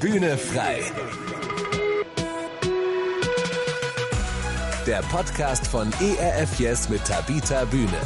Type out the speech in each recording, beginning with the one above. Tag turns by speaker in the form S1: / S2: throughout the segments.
S1: Bühne frei. Der Podcast von ERF Yes mit Tabita Bühne.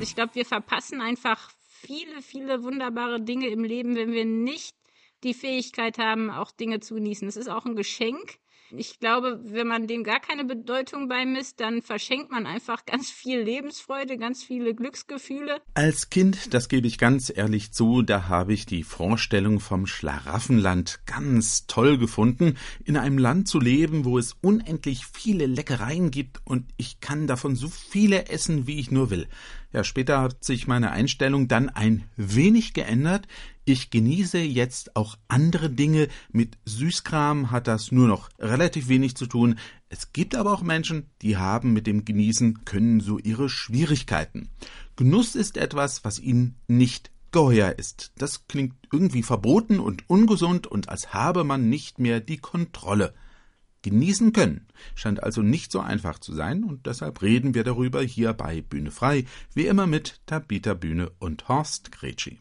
S2: Ich glaube, wir verpassen einfach viele, viele wunderbare Dinge im Leben, wenn wir nicht die Fähigkeit haben, auch Dinge zu genießen. Es ist auch ein Geschenk. Ich glaube, wenn man dem gar keine Bedeutung beimisst, dann verschenkt man einfach ganz viel Lebensfreude, ganz viele Glücksgefühle.
S3: Als Kind, das gebe ich ganz ehrlich zu, da habe ich die Vorstellung vom Schlaraffenland ganz toll gefunden, in einem Land zu leben, wo es unendlich viele Leckereien gibt und ich kann davon so viele essen, wie ich nur will. Ja, später hat sich meine Einstellung dann ein wenig geändert. Ich genieße jetzt auch andere Dinge. Mit Süßkram hat das nur noch relativ wenig zu tun. Es gibt aber auch Menschen, die haben mit dem Genießen können so ihre Schwierigkeiten. Genuss ist etwas, was ihnen nicht geheuer ist. Das klingt irgendwie verboten und ungesund und als habe man nicht mehr die Kontrolle genießen können. Scheint also nicht so einfach zu sein und deshalb reden wir darüber hier bei Bühne frei, wie immer mit Tabita Bühne und Horst Gretschi.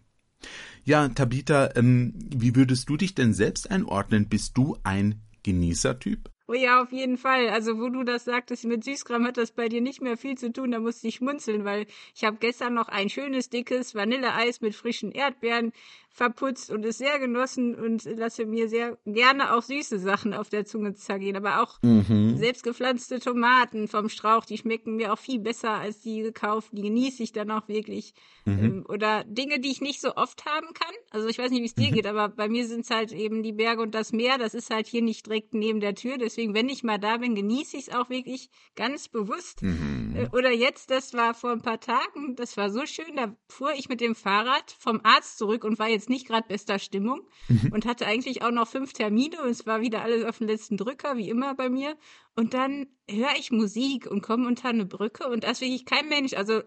S3: Ja, Tabita, ähm, wie würdest du dich denn selbst einordnen? Bist du ein Genießertyp?
S2: Oh ja, auf jeden Fall. Also wo du das sagtest, mit Süßkram hat das bei dir nicht mehr viel zu tun, da musste ich schmunzeln, weil ich habe gestern noch ein schönes, dickes Vanilleeis mit frischen Erdbeeren verputzt und es sehr genossen und lasse mir sehr gerne auch süße Sachen auf der Zunge zergehen. Aber auch mhm. selbstgepflanzte Tomaten vom Strauch, die schmecken mir auch viel besser als die gekauft. Die genieße ich dann auch wirklich. Mhm. Ähm, oder Dinge, die ich nicht so oft haben kann. Also ich weiß nicht, wie es dir mhm. geht, aber bei mir sind es halt eben die Berge und das Meer. Das ist halt hier nicht direkt neben der Tür. Deswegen, wenn ich mal da bin, genieße ich es auch wirklich ganz bewusst. Mhm. Äh, oder jetzt, das war vor ein paar Tagen, das war so schön, da fuhr ich mit dem Fahrrad vom Arzt zurück und war jetzt jetzt nicht gerade bester Stimmung mhm. und hatte eigentlich auch noch fünf Termine und es war wieder alles auf den letzten Drücker, wie immer bei mir. Und dann höre ich Musik und komme unter eine Brücke und das wirklich kein Mensch, also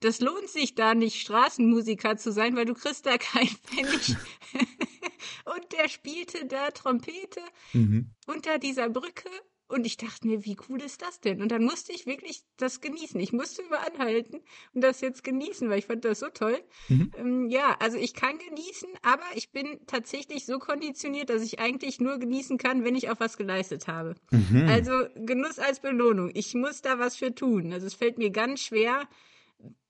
S2: das lohnt sich da nicht, Straßenmusiker zu sein, weil du kriegst da kein Pfennig. und der spielte da Trompete mhm. unter dieser Brücke und ich dachte mir, wie cool ist das denn? Und dann musste ich wirklich das genießen. Ich musste über anhalten und das jetzt genießen, weil ich fand das so toll. Mhm. Ähm, ja, also ich kann genießen, aber ich bin tatsächlich so konditioniert, dass ich eigentlich nur genießen kann, wenn ich auch was geleistet habe. Mhm. Also Genuss als Belohnung. Ich muss da was für tun. Also es fällt mir ganz schwer,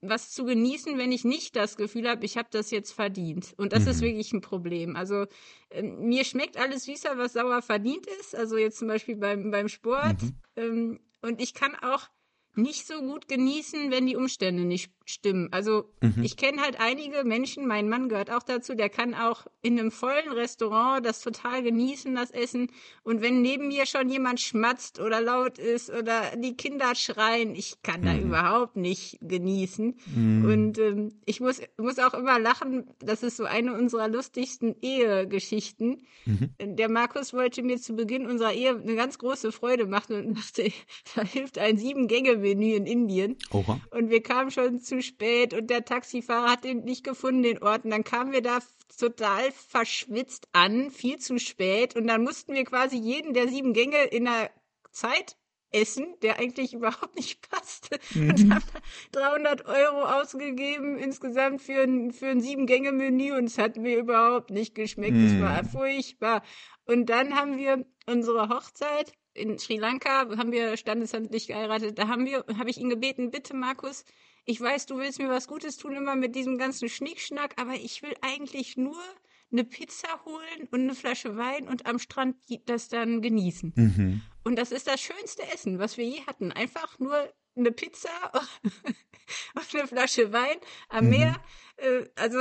S2: was zu genießen, wenn ich nicht das Gefühl habe, ich habe das jetzt verdient. Und das mhm. ist wirklich ein Problem. Also äh, mir schmeckt alles süßer, was sauer verdient ist. Also jetzt zum Beispiel beim, beim Sport. Mhm. Ähm, und ich kann auch nicht so gut genießen, wenn die Umstände nicht stimmen. Also mhm. ich kenne halt einige Menschen, mein Mann gehört auch dazu, der kann auch in einem vollen Restaurant das total genießen, das Essen. Und wenn neben mir schon jemand schmatzt oder laut ist oder die Kinder schreien, ich kann mhm. da überhaupt nicht genießen. Mhm. Und ähm, ich muss, muss auch immer lachen, das ist so eine unserer lustigsten Ehegeschichten. Mhm. Der Markus wollte mir zu Beginn unserer Ehe eine ganz große Freude machen und dachte, da hilft ein Sieben-Gänge-Menü in Indien. Oha. Und wir kamen schon zu spät und der Taxifahrer hat ihn nicht gefunden, den Ort. Und dann kamen wir da total verschwitzt an, viel zu spät. Und dann mussten wir quasi jeden der sieben Gänge in der Zeit essen, der eigentlich überhaupt nicht passte. Mhm. Und haben 300 Euro ausgegeben insgesamt für ein, für ein Sieben-Gänge-Menü und es hat mir überhaupt nicht geschmeckt. Es mhm. war furchtbar. Und dann haben wir unsere Hochzeit in Sri Lanka, haben wir standesamtlich geheiratet. Da haben wir, habe ich ihn gebeten, bitte Markus, ich weiß, du willst mir was Gutes tun immer mit diesem ganzen Schnickschnack, aber ich will eigentlich nur eine Pizza holen und eine Flasche Wein und am Strand das dann genießen. Mhm. Und das ist das schönste Essen, was wir je hatten. Einfach nur eine Pizza und eine Flasche Wein am mhm. Meer also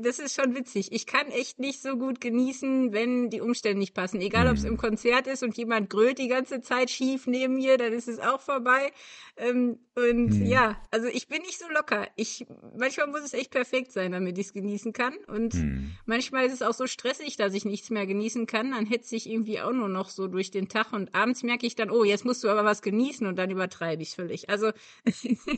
S2: das ist schon witzig. Ich kann echt nicht so gut genießen, wenn die Umstände nicht passen. Egal, mhm. ob es im Konzert ist und jemand grölt die ganze Zeit schief neben mir, dann ist es auch vorbei. Ähm, und mhm. ja, also ich bin nicht so locker. Ich manchmal muss es echt perfekt sein, damit ich es genießen kann. Und mhm. manchmal ist es auch so stressig, dass ich nichts mehr genießen kann. Dann hetze ich irgendwie auch nur noch so durch den Tag und abends merke ich dann, oh, jetzt musst du aber was genießen und dann übertreibe ich es völlig. Also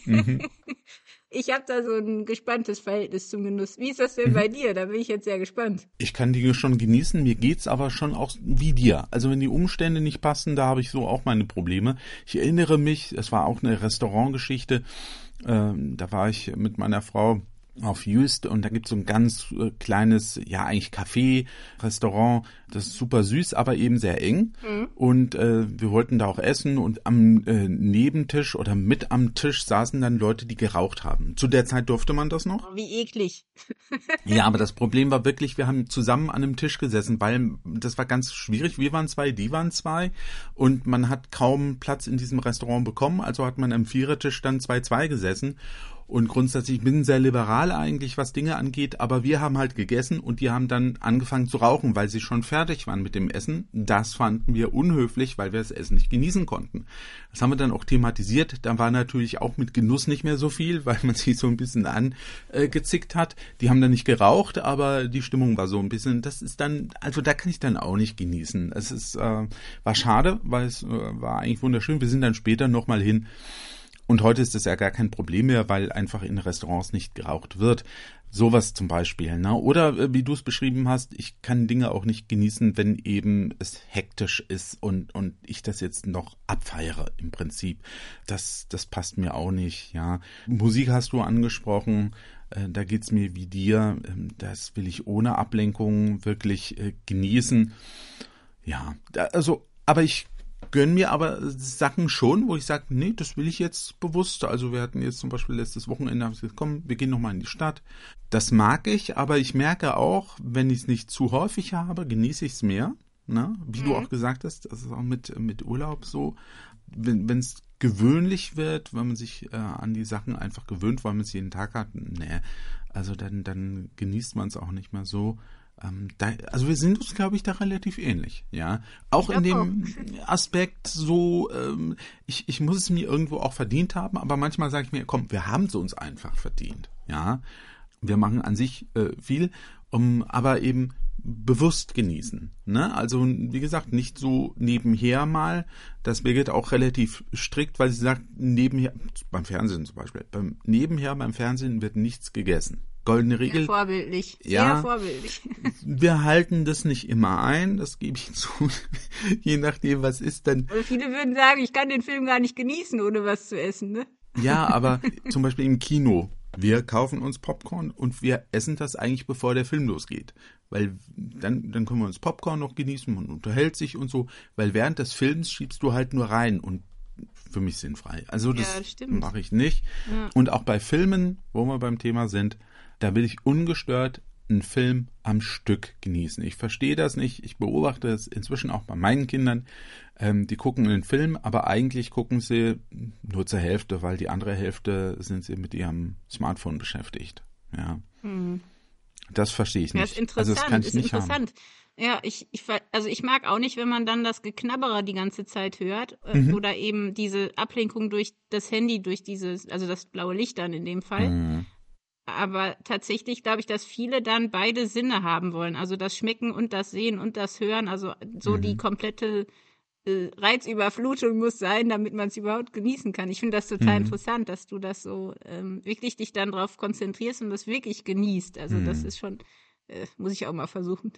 S2: mhm. ich habe da so ein gespanntes Verhältnis zum Genuss. Wie ist das denn mhm. bei dir? Da bin ich jetzt sehr gespannt.
S3: Ich kann die schon genießen, mir geht's aber schon auch wie dir. Also wenn die Umstände nicht passen, da habe ich so auch meine Probleme. Ich erinnere mich, es war auch eine Restaurantgeschichte, ähm, da war ich mit meiner Frau auf Jüst und da gibt's so ein ganz äh, kleines, ja eigentlich Café, Restaurant, das ist super süß, aber eben sehr eng. Mhm. Und äh, wir wollten da auch essen und am äh, Nebentisch oder mit am Tisch saßen dann Leute, die geraucht haben. Zu der Zeit durfte man das noch.
S2: Wie eklig.
S3: ja, aber das Problem war wirklich, wir haben zusammen an einem Tisch gesessen, weil das war ganz schwierig. Wir waren zwei, die waren zwei und man hat kaum Platz in diesem Restaurant bekommen, also hat man am Vierertisch dann zwei, zwei gesessen. Und grundsätzlich bin sehr liberal eigentlich, was Dinge angeht, aber wir haben halt gegessen und die haben dann angefangen zu rauchen, weil sie schon fertig waren mit dem Essen. Das fanden wir unhöflich, weil wir das Essen nicht genießen konnten. Das haben wir dann auch thematisiert. Da war natürlich auch mit Genuss nicht mehr so viel, weil man sich so ein bisschen angezickt hat. Die haben dann nicht geraucht, aber die Stimmung war so ein bisschen, das ist dann, also da kann ich dann auch nicht genießen. Es ist, äh, war schade, weil es äh, war eigentlich wunderschön. Wir sind dann später nochmal hin und heute ist es ja gar kein Problem mehr, weil einfach in Restaurants nicht geraucht wird. Sowas zum Beispiel. Ne? Oder äh, wie du es beschrieben hast, ich kann Dinge auch nicht genießen, wenn eben es hektisch ist und, und ich das jetzt noch abfeiere im Prinzip. Das, das passt mir auch nicht. Ja, Musik hast du angesprochen. Äh, da geht's mir wie dir. Ähm, das will ich ohne Ablenkung wirklich äh, genießen. Ja, also, aber ich gönn mir aber Sachen schon, wo ich sage, nee, das will ich jetzt bewusst. Also wir hatten jetzt zum Beispiel letztes Wochenende, haben gesagt, komm, wir gehen nochmal in die Stadt. Das mag ich, aber ich merke auch, wenn ich es nicht zu häufig habe, genieße ich es mehr. Ne? Wie mhm. du auch gesagt hast, das ist auch mit, mit Urlaub so. Wenn es gewöhnlich wird, wenn man sich äh, an die Sachen einfach gewöhnt, weil man es jeden Tag hat, nee, also dann, dann genießt man es auch nicht mehr so. Ähm, da, also wir sind uns, glaube ich, da relativ ähnlich, ja. Auch in dem auch. Aspekt so, ähm, ich, ich muss es mir irgendwo auch verdient haben, aber manchmal sage ich mir, komm, wir haben es uns einfach verdient, ja. Wir machen an sich äh, viel, um, aber eben bewusst genießen. Ne? Also wie gesagt, nicht so nebenher mal. Das Birgit auch relativ strikt, weil sie sagt, nebenher, beim Fernsehen zum Beispiel, beim nebenher beim Fernsehen wird nichts gegessen goldene Regel.
S2: Sehr vorbildlich. Sehr ja, vorbildlich.
S3: Wir halten das nicht immer ein, das gebe ich zu. Je nachdem, was ist dann.
S2: Also viele würden sagen, ich kann den Film gar nicht genießen, ohne was zu essen, ne?
S3: Ja, aber zum Beispiel im Kino. Wir kaufen uns Popcorn und wir essen das eigentlich, bevor der Film losgeht. Weil dann, dann können wir uns Popcorn noch genießen, man unterhält sich und so. Weil während des Films schiebst du halt nur rein und für mich sinnfrei. Also das, ja, das mache ich nicht. Ja. Und auch bei Filmen, wo wir beim Thema sind, da will ich ungestört einen Film am Stück genießen. Ich verstehe das nicht. Ich beobachte es inzwischen auch bei meinen Kindern. Ähm, die gucken einen Film, aber eigentlich gucken sie nur zur Hälfte, weil die andere Hälfte sind sie mit ihrem Smartphone beschäftigt. Ja. Mhm. Das verstehe ich nicht.
S2: Das ist interessant. Also das kann ich ist nicht interessant. Haben. Ja, ich, ich, also ich mag auch nicht, wenn man dann das Geknabberer die ganze Zeit hört äh, mhm. oder eben diese Ablenkung durch das Handy, durch dieses, also das blaue Licht dann in dem Fall. Mhm. Aber tatsächlich glaube ich, dass viele dann beide Sinne haben wollen. Also das Schmecken und das Sehen und das Hören. Also so mhm. die komplette äh, Reizüberflutung muss sein, damit man es überhaupt genießen kann. Ich finde das total mhm. interessant, dass du das so ähm, wirklich dich dann darauf konzentrierst und das wirklich genießt. Also mhm. das ist schon äh, muss ich auch mal versuchen.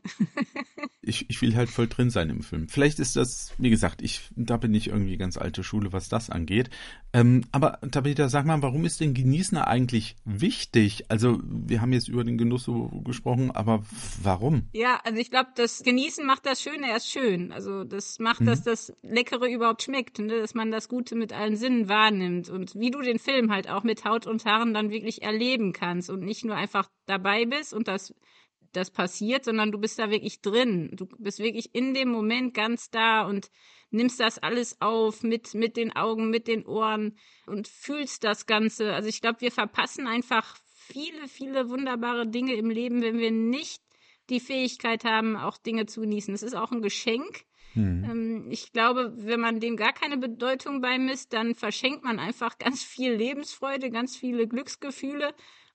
S3: ich, ich will halt voll drin sein im Film. Vielleicht ist das, wie gesagt, ich, da bin ich irgendwie ganz alte Schule, was das angeht. Ähm, aber Tabitha, sag mal, warum ist denn Genießen eigentlich wichtig? Also, wir haben jetzt über den Genuss so gesprochen, aber warum?
S2: Ja, also ich glaube, das Genießen macht das Schöne erst schön. Also, das macht, mhm. dass das Leckere überhaupt schmeckt, ne? dass man das Gute mit allen Sinnen wahrnimmt und wie du den Film halt auch mit Haut und Haaren dann wirklich erleben kannst und nicht nur einfach dabei bist und das das passiert, sondern du bist da wirklich drin. Du bist wirklich in dem Moment ganz da und nimmst das alles auf mit, mit den Augen, mit den Ohren und fühlst das Ganze. Also ich glaube, wir verpassen einfach viele, viele wunderbare Dinge im Leben, wenn wir nicht die Fähigkeit haben, auch Dinge zu genießen. Es ist auch ein Geschenk. Hm. Ich glaube, wenn man dem gar keine Bedeutung beimisst, dann verschenkt man einfach ganz viel Lebensfreude, ganz viele Glücksgefühle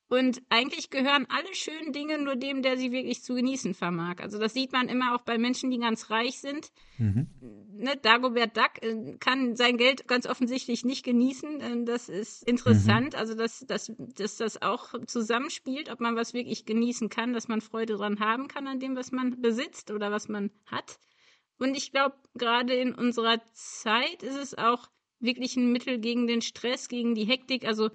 S2: und eigentlich gehören alle schönen Dinge nur dem, der sie wirklich zu genießen vermag. Also das sieht man immer auch bei Menschen, die ganz reich sind. Mhm. Ne, Dagobert Duck äh, kann sein Geld ganz offensichtlich nicht genießen. Äh, das ist interessant. Mhm. Also dass, dass, dass das auch zusammenspielt, ob man was wirklich genießen kann, dass man Freude dran haben kann an dem, was man besitzt oder was man hat. Und ich glaube, gerade in unserer Zeit ist es auch wirklich ein Mittel gegen den Stress, gegen die Hektik. Also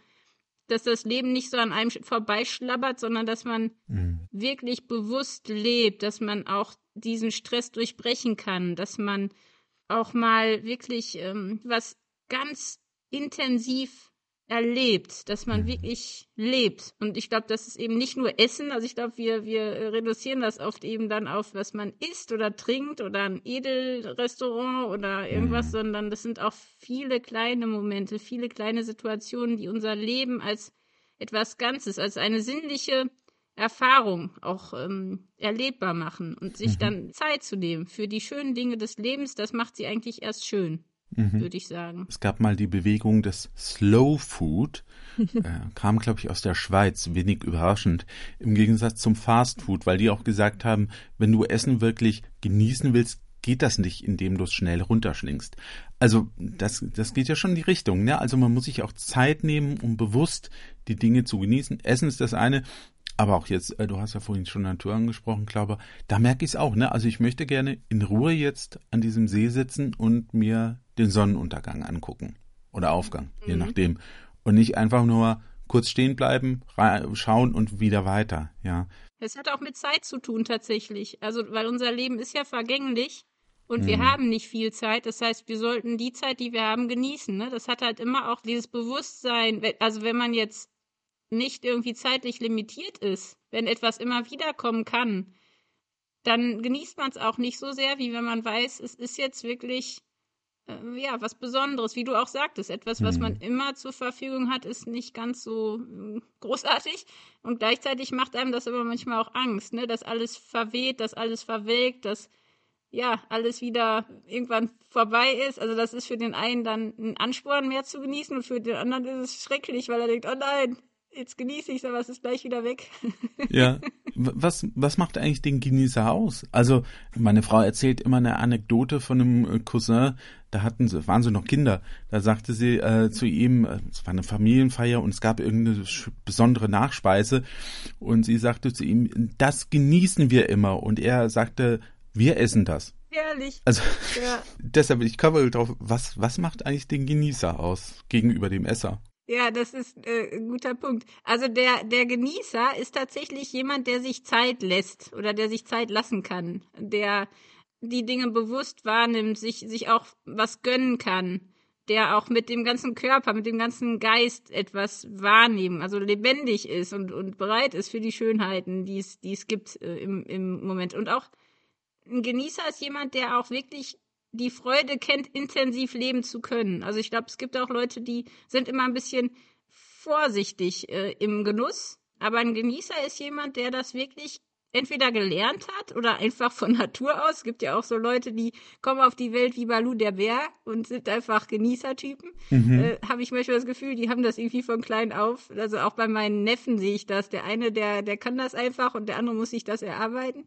S2: dass das Leben nicht so an einem vorbeischlabbert, sondern dass man mhm. wirklich bewusst lebt, dass man auch diesen Stress durchbrechen kann, dass man auch mal wirklich ähm, was ganz intensiv erlebt, dass man wirklich lebt. Und ich glaube, das ist eben nicht nur Essen. Also ich glaube, wir, wir reduzieren das oft eben dann auf, was man isst oder trinkt oder ein Edelrestaurant oder irgendwas, mhm. sondern das sind auch viele kleine Momente, viele kleine Situationen, die unser Leben als etwas Ganzes, als eine sinnliche Erfahrung auch ähm, erlebbar machen und sich mhm. dann Zeit zu nehmen für die schönen Dinge des Lebens, das macht sie eigentlich erst schön mhm. würde ich sagen.
S3: Es gab mal die Bewegung des Slow Food, äh, kam, glaube ich, aus der Schweiz, wenig überraschend, im Gegensatz zum Fast Food, weil die auch gesagt haben, wenn du Essen wirklich genießen willst, geht das nicht, indem du es schnell runterschlingst. Also das, das geht ja schon in die Richtung. Ne? Also man muss sich auch Zeit nehmen, um bewusst die Dinge zu genießen. Essen ist das eine, aber auch jetzt, äh, du hast ja vorhin schon Natur angesprochen, Klauber, da merke ich es auch, ne? Also ich möchte gerne in Ruhe jetzt an diesem See sitzen und mir den Sonnenuntergang angucken. Oder Aufgang, mhm. je nachdem. Und nicht einfach nur kurz stehen bleiben, schauen und wieder weiter, ja.
S2: Es hat auch mit Zeit zu tun tatsächlich. Also, weil unser Leben ist ja vergänglich und mhm. wir haben nicht viel Zeit. Das heißt, wir sollten die Zeit, die wir haben, genießen. Ne? Das hat halt immer auch dieses Bewusstsein. Also, wenn man jetzt nicht irgendwie zeitlich limitiert ist, wenn etwas immer wieder kommen kann, dann genießt man es auch nicht so sehr, wie wenn man weiß, es ist jetzt wirklich äh, ja was Besonderes, wie du auch sagtest, etwas, was man mhm. immer zur Verfügung hat, ist nicht ganz so äh, großartig und gleichzeitig macht einem das aber manchmal auch Angst, ne, dass alles verweht, dass alles verwelkt, dass ja, alles wieder irgendwann vorbei ist. Also das ist für den einen dann ein Ansporn mehr zu genießen und für den anderen ist es schrecklich, weil er denkt, oh nein, jetzt genieße ich es, aber es ist gleich wieder weg.
S3: ja. Was, was macht eigentlich den Genießer aus? Also, meine Frau erzählt immer eine Anekdote von einem äh, Cousin, da hatten sie, waren sie noch Kinder, da sagte sie äh, zu ihm, äh, es war eine Familienfeier und es gab irgendeine besondere Nachspeise und sie sagte zu ihm, das genießen wir immer und er sagte, wir essen das.
S2: Herrlich.
S3: Also ja. deshalb, ich komme drauf, was, was macht eigentlich den Genießer aus gegenüber dem Esser?
S2: Ja, das ist äh, ein guter Punkt. Also der, der Genießer ist tatsächlich jemand, der sich Zeit lässt oder der sich Zeit lassen kann, der die Dinge bewusst wahrnimmt, sich, sich auch was gönnen kann, der auch mit dem ganzen Körper, mit dem ganzen Geist etwas wahrnehmen, also lebendig ist und, und bereit ist für die Schönheiten, die es, die es gibt äh, im, im Moment. Und auch ein Genießer ist jemand, der auch wirklich die Freude kennt, intensiv leben zu können. Also ich glaube, es gibt auch Leute, die sind immer ein bisschen vorsichtig äh, im Genuss. Aber ein Genießer ist jemand, der das wirklich entweder gelernt hat oder einfach von Natur aus. Es gibt ja auch so Leute, die kommen auf die Welt wie Balu der Bär und sind einfach Genießertypen. Mhm. Äh, Habe ich manchmal das Gefühl, die haben das irgendwie von klein auf. Also auch bei meinen Neffen sehe ich das. Der eine, der, der kann das einfach und der andere muss sich das erarbeiten.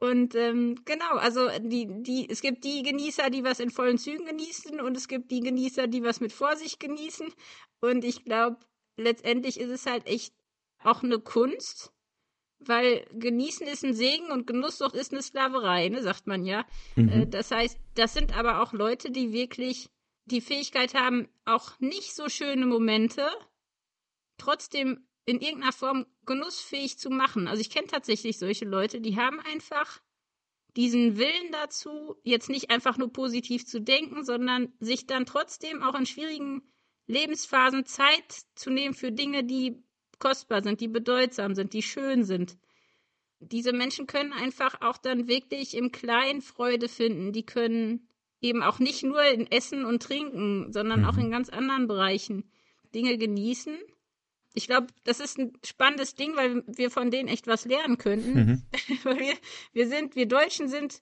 S2: Und ähm, genau, also die, die, es gibt die Genießer, die was in vollen Zügen genießen und es gibt die Genießer, die was mit Vorsicht genießen. Und ich glaube, letztendlich ist es halt echt auch eine Kunst, weil genießen ist ein Segen und Genusssucht ist eine Sklaverei, ne, sagt man ja. Mhm. Äh, das heißt, das sind aber auch Leute, die wirklich die Fähigkeit haben, auch nicht so schöne Momente trotzdem in irgendeiner Form genussfähig zu machen. Also ich kenne tatsächlich solche Leute, die haben einfach diesen Willen dazu, jetzt nicht einfach nur positiv zu denken, sondern sich dann trotzdem auch in schwierigen Lebensphasen Zeit zu nehmen für Dinge, die kostbar sind, die bedeutsam sind, die schön sind. Diese Menschen können einfach auch dann wirklich im Kleinen Freude finden. Die können eben auch nicht nur in Essen und Trinken, sondern mhm. auch in ganz anderen Bereichen Dinge genießen ich glaube, das ist ein spannendes Ding, weil wir von denen echt was lernen könnten. Mhm. weil wir, wir sind, wir Deutschen sind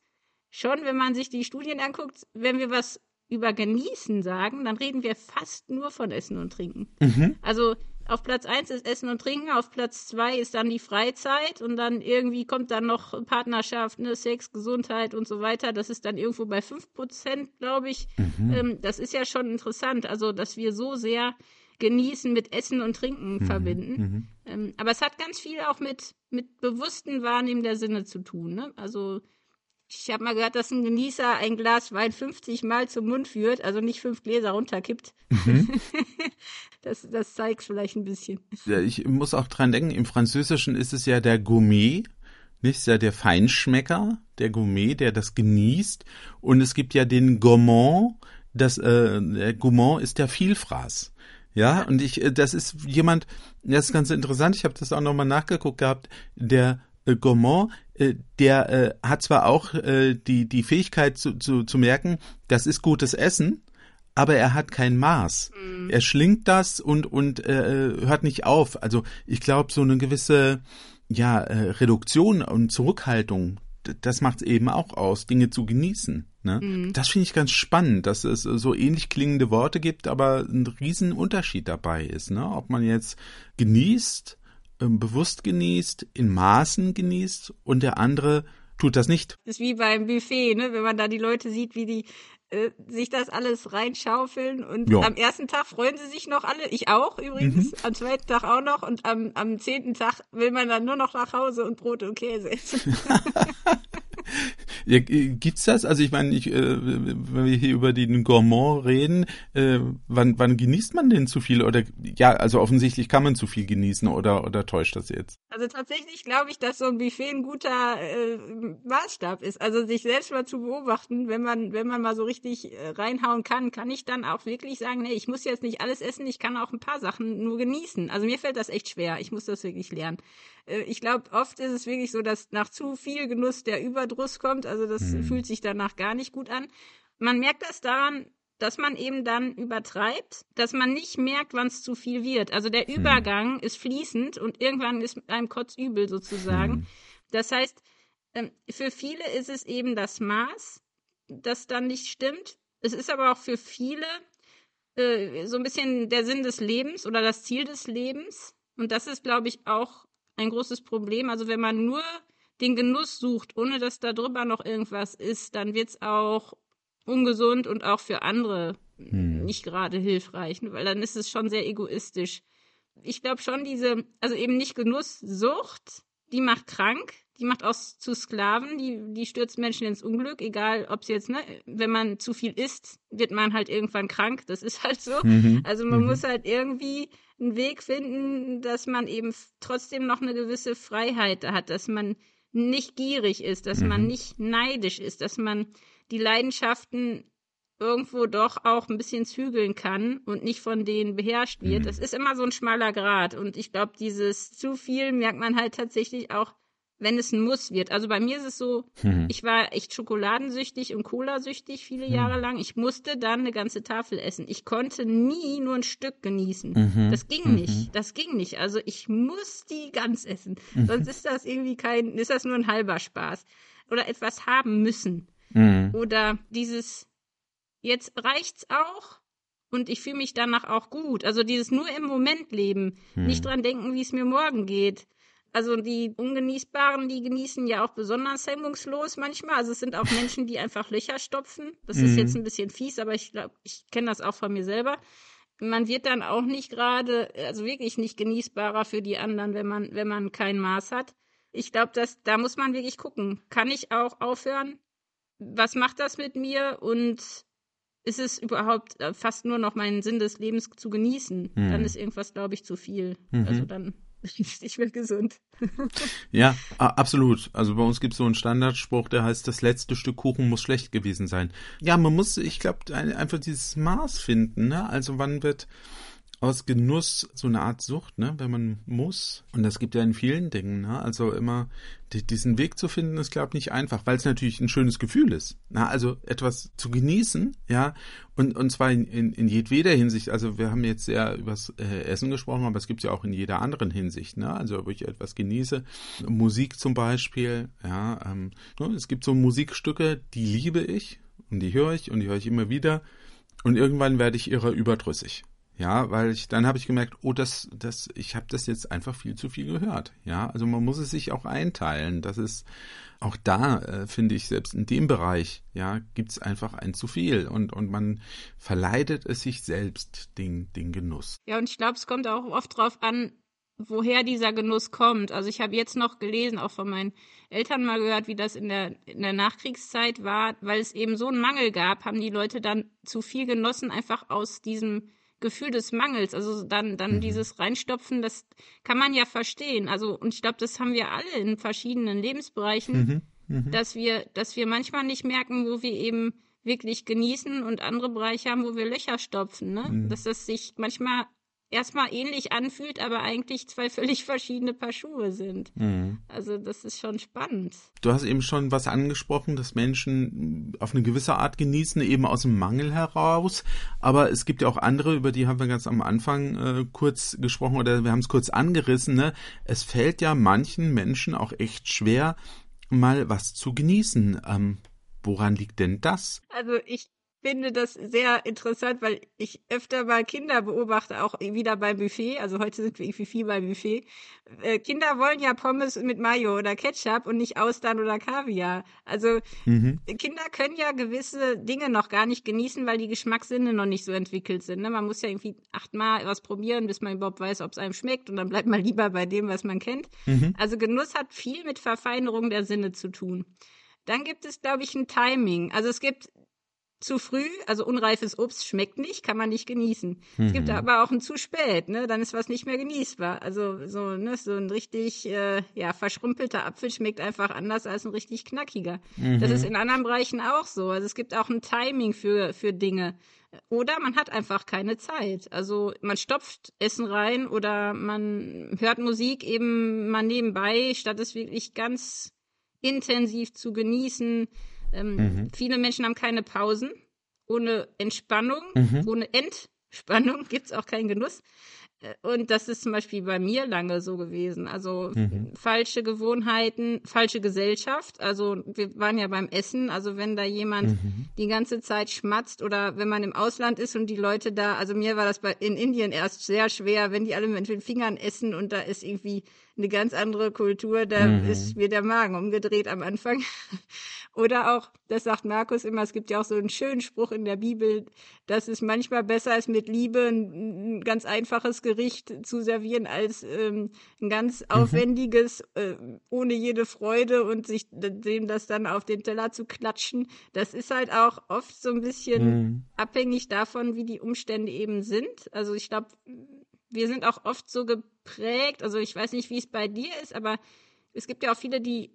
S2: schon, wenn man sich die Studien anguckt, wenn wir was über Genießen sagen, dann reden wir fast nur von Essen und Trinken. Mhm. Also auf Platz 1 ist Essen und Trinken, auf Platz 2 ist dann die Freizeit und dann irgendwie kommt dann noch Partnerschaft, ne, Sex, Gesundheit und so weiter. Das ist dann irgendwo bei 5%, glaube ich. Mhm. Ähm, das ist ja schon interessant, also dass wir so sehr Genießen mit Essen und Trinken mhm. verbinden. Mhm. Ähm, aber es hat ganz viel auch mit, mit bewussten Wahrnehmen der Sinne zu tun. Ne? Also Ich habe mal gehört, dass ein Genießer ein Glas Wein 50 Mal zum Mund führt, also nicht fünf Gläser runterkippt. Mhm. das, das zeigt vielleicht ein bisschen.
S3: Ja, ich muss auch dran denken, im Französischen ist es ja der Gourmet, nicht ist ja der Feinschmecker, der Gourmet, der das genießt. Und es gibt ja den Gourmand, das äh, der Gourmand ist der Vielfraß. Ja, und ich, äh, das ist jemand, das ist ganz interessant, ich habe das auch nochmal nachgeguckt gehabt, der äh, Gourmand, äh, der äh, hat zwar auch äh, die, die Fähigkeit zu, zu, zu merken, das ist gutes Essen, aber er hat kein Maß. Mhm. Er schlingt das und, und äh, hört nicht auf. Also ich glaube, so eine gewisse ja, äh, Reduktion und Zurückhaltung, das macht es eben auch aus, Dinge zu genießen. Ne? Mhm. Das finde ich ganz spannend, dass es so ähnlich klingende Worte gibt, aber ein riesen Unterschied dabei ist. Ne? Ob man jetzt genießt, äh, bewusst genießt, in Maßen genießt und der andere tut das nicht.
S2: Das ist wie beim Buffet, ne? wenn man da die Leute sieht, wie die äh, sich das alles reinschaufeln und ja. am ersten Tag freuen sie sich noch alle, ich auch übrigens, mhm. am zweiten Tag auch noch und am, am zehnten Tag will man dann nur noch nach Hause und Brot und Käse essen.
S3: Ja, äh, gibt's das? Also ich meine, ich, äh, wenn wir hier über den Gourmand reden, äh, wann, wann genießt man denn zu viel? Oder ja, also offensichtlich kann man zu viel genießen oder, oder täuscht das jetzt?
S2: Also tatsächlich glaube ich, dass so ein Buffet ein guter äh, Maßstab ist. Also sich selbst mal zu beobachten, wenn man, wenn man mal so richtig äh, reinhauen kann, kann ich dann auch wirklich sagen, nee, ich muss jetzt nicht alles essen, ich kann auch ein paar Sachen nur genießen. Also mir fällt das echt schwer. Ich muss das wirklich lernen. Äh, ich glaube, oft ist es wirklich so, dass nach zu viel Genuss der Überdruss kommt. Also das mhm. fühlt sich danach gar nicht gut an. Man merkt das daran, dass man eben dann übertreibt, dass man nicht merkt, wann es zu viel wird. Also der mhm. Übergang mhm. ist fließend und irgendwann ist einem Kotzübel sozusagen. Mhm. Das heißt, ähm, für viele ist es eben das Maß, das dann nicht stimmt. Es ist aber auch für viele äh, so ein bisschen der Sinn des Lebens oder das Ziel des Lebens. Und das ist, glaube ich, auch ein großes Problem. Also wenn man nur den Genuss sucht, ohne dass da drüber noch irgendwas ist, dann wird es auch ungesund und auch für andere hm. nicht gerade hilfreich, weil dann ist es schon sehr egoistisch. Ich glaube schon, diese, also eben nicht Genusssucht, die macht krank, die macht auch zu Sklaven, die, die stürzt Menschen ins Unglück, egal ob es jetzt, ne, wenn man zu viel isst, wird man halt irgendwann krank, das ist halt so. Mhm. Also man mhm. muss halt irgendwie einen Weg finden, dass man eben trotzdem noch eine gewisse Freiheit hat, dass man nicht gierig ist, dass mhm. man nicht neidisch ist, dass man die Leidenschaften irgendwo doch auch ein bisschen zügeln kann und nicht von denen beherrscht wird. Mhm. Das ist immer so ein schmaler Grad und ich glaube, dieses zu viel merkt man halt tatsächlich auch wenn es ein Muss wird. Also bei mir ist es so, mhm. ich war echt schokoladensüchtig und colasüchtig viele mhm. Jahre lang. Ich musste dann eine ganze Tafel essen. Ich konnte nie nur ein Stück genießen. Mhm. Das ging mhm. nicht. Das ging nicht. Also ich muss die ganz essen. Mhm. Sonst ist das irgendwie kein, ist das nur ein halber Spaß. Oder etwas haben müssen. Mhm. Oder dieses, jetzt reicht's auch und ich fühle mich danach auch gut. Also dieses nur im Moment leben, nicht dran denken, wie es mir morgen geht also die Ungenießbaren, die genießen ja auch besonders hemmungslos manchmal. Also es sind auch Menschen, die einfach Löcher stopfen. Das mhm. ist jetzt ein bisschen fies, aber ich glaube, ich kenne das auch von mir selber. Man wird dann auch nicht gerade, also wirklich nicht genießbarer für die anderen, wenn man, wenn man kein Maß hat. Ich glaube, dass da muss man wirklich gucken. Kann ich auch aufhören? Was macht das mit mir? Und ist es überhaupt äh, fast nur noch mein Sinn des Lebens zu genießen? Mhm. Dann ist irgendwas, glaube ich, zu viel. Mhm. Also dann ich will gesund.
S3: ja, absolut. Also bei uns gibt es so einen Standardspruch, der heißt, das letzte Stück Kuchen muss schlecht gewesen sein. Ja, man muss, ich glaube, einfach dieses Maß finden. Ne? Also wann wird aus Genuss so eine Art Sucht, ne, wenn man muss. Und das gibt ja in vielen Dingen, ne? Also immer die, diesen Weg zu finden, ist, glaube ich, nicht einfach, weil es natürlich ein schönes Gefühl ist. Na, also etwas zu genießen, ja, und, und zwar in, in, in jedweder Hinsicht. Also wir haben jetzt sehr übers äh, Essen gesprochen, aber es gibt ja auch in jeder anderen Hinsicht, ne? Also ob ich etwas genieße, Musik zum Beispiel, ja, ähm, ne? es gibt so Musikstücke, die liebe ich und die höre ich und die höre ich immer wieder. Und irgendwann werde ich ihrer überdrüssig. Ja, weil ich dann habe ich gemerkt, oh, das, das, ich habe das jetzt einfach viel zu viel gehört. Ja, also man muss es sich auch einteilen. Das ist auch da äh, finde ich selbst in dem Bereich, ja, gibt's einfach ein zu viel und und man verleidet es sich selbst den den Genuss.
S2: Ja, und ich glaube, es kommt auch oft drauf an, woher dieser Genuss kommt. Also ich habe jetzt noch gelesen, auch von meinen Eltern mal gehört, wie das in der, in der Nachkriegszeit war, weil es eben so einen Mangel gab, haben die Leute dann zu viel genossen, einfach aus diesem Gefühl des Mangels. Also dann, dann mhm. dieses Reinstopfen, das kann man ja verstehen. Also, und ich glaube, das haben wir alle in verschiedenen Lebensbereichen, mhm. Mhm. dass wir, dass wir manchmal nicht merken, wo wir eben wirklich genießen und andere Bereiche haben, wo wir Löcher stopfen, ne? Mhm. Dass das sich manchmal erstmal ähnlich anfühlt, aber eigentlich zwei völlig verschiedene Paar Schuhe sind. Mhm. Also das ist schon spannend.
S3: Du hast eben schon was angesprochen, dass Menschen auf eine gewisse Art genießen, eben aus dem Mangel heraus. Aber es gibt ja auch andere, über die haben wir ganz am Anfang äh, kurz gesprochen oder wir haben es kurz angerissen. Ne? Es fällt ja manchen Menschen auch echt schwer, mal was zu genießen. Ähm, woran liegt denn das?
S2: Also ich finde das sehr interessant, weil ich öfter mal Kinder beobachte, auch wieder beim Buffet. Also heute sind wir irgendwie viel beim Buffet. Äh, Kinder wollen ja Pommes mit Mayo oder Ketchup und nicht Austern oder Kaviar. Also mhm. Kinder können ja gewisse Dinge noch gar nicht genießen, weil die Geschmackssinne noch nicht so entwickelt sind. Ne? Man muss ja irgendwie achtmal was probieren, bis man überhaupt weiß, ob es einem schmeckt. Und dann bleibt man lieber bei dem, was man kennt. Mhm. Also Genuss hat viel mit Verfeinerung der Sinne zu tun. Dann gibt es, glaube ich, ein Timing. Also es gibt zu früh, also unreifes Obst schmeckt nicht, kann man nicht genießen. Mhm. Es gibt mhm. aber auch ein zu spät, ne, dann ist was nicht mehr genießbar. Also so, ne, so ein richtig äh, ja verschrumpelter Apfel schmeckt einfach anders als ein richtig knackiger. Mhm. Das ist in anderen Bereichen auch so. Also es gibt auch ein Timing für für Dinge. Oder man hat einfach keine Zeit. Also man stopft Essen rein oder man hört Musik eben mal nebenbei, statt es wirklich ganz intensiv zu genießen. Ähm, mhm. Viele Menschen haben keine Pausen. Ohne Entspannung, mhm. ohne Entspannung gibt es auch keinen Genuss. Äh, und das ist zum Beispiel bei mir lange so gewesen. Also mhm. falsche Gewohnheiten, falsche Gesellschaft. Also wir waren ja beim Essen. Also wenn da jemand mhm. die ganze Zeit schmatzt oder wenn man im Ausland ist und die Leute da, also mir war das bei, in Indien erst sehr schwer, wenn die alle mit den Fingern essen und da ist irgendwie eine ganz andere Kultur, da mhm. ist mir der Magen umgedreht am Anfang. Oder auch, das sagt Markus immer, es gibt ja auch so einen schönen Spruch in der Bibel, dass es manchmal besser ist, mit Liebe ein, ein ganz einfaches Gericht zu servieren, als ähm, ein ganz mhm. aufwendiges, äh, ohne jede Freude und sich dem das dann auf den Teller zu klatschen. Das ist halt auch oft so ein bisschen mhm. abhängig davon, wie die Umstände eben sind. Also ich glaube, wir sind auch oft so geprägt, also ich weiß nicht, wie es bei dir ist, aber es gibt ja auch viele, die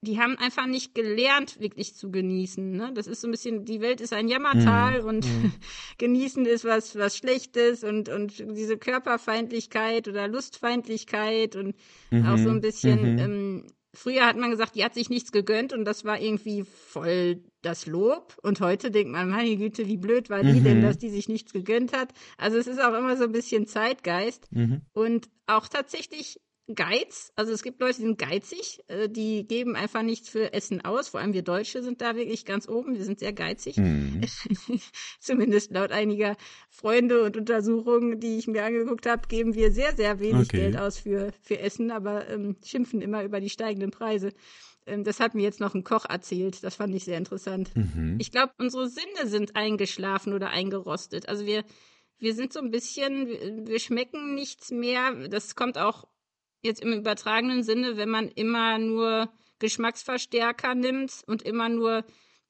S2: die haben einfach nicht gelernt, wirklich zu genießen. Ne? Das ist so ein bisschen, die Welt ist ein Jammertal mhm. und mhm. genießen ist was, was Schlechtes und, und diese Körperfeindlichkeit oder Lustfeindlichkeit und mhm. auch so ein bisschen, mhm. ähm, früher hat man gesagt, die hat sich nichts gegönnt und das war irgendwie voll das Lob. Und heute denkt man, meine Güte, wie blöd war die denn, mhm. dass die sich nichts gegönnt hat. Also es ist auch immer so ein bisschen Zeitgeist. Mhm. Und auch tatsächlich Geiz. Also es gibt Leute, die sind geizig, äh, die geben einfach nichts für Essen aus. Vor allem wir Deutsche sind da wirklich ganz oben. Wir sind sehr geizig. Mhm. Zumindest laut einiger Freunde und Untersuchungen, die ich mir angeguckt habe, geben wir sehr, sehr wenig okay. Geld aus für, für Essen, aber ähm, schimpfen immer über die steigenden Preise. Ähm, das hat mir jetzt noch ein Koch erzählt. Das fand ich sehr interessant. Mhm. Ich glaube, unsere Sinne sind eingeschlafen oder eingerostet. Also wir, wir sind so ein bisschen, wir schmecken nichts mehr. Das kommt auch jetzt im übertragenen Sinne, wenn man immer nur Geschmacksverstärker nimmt und immer nur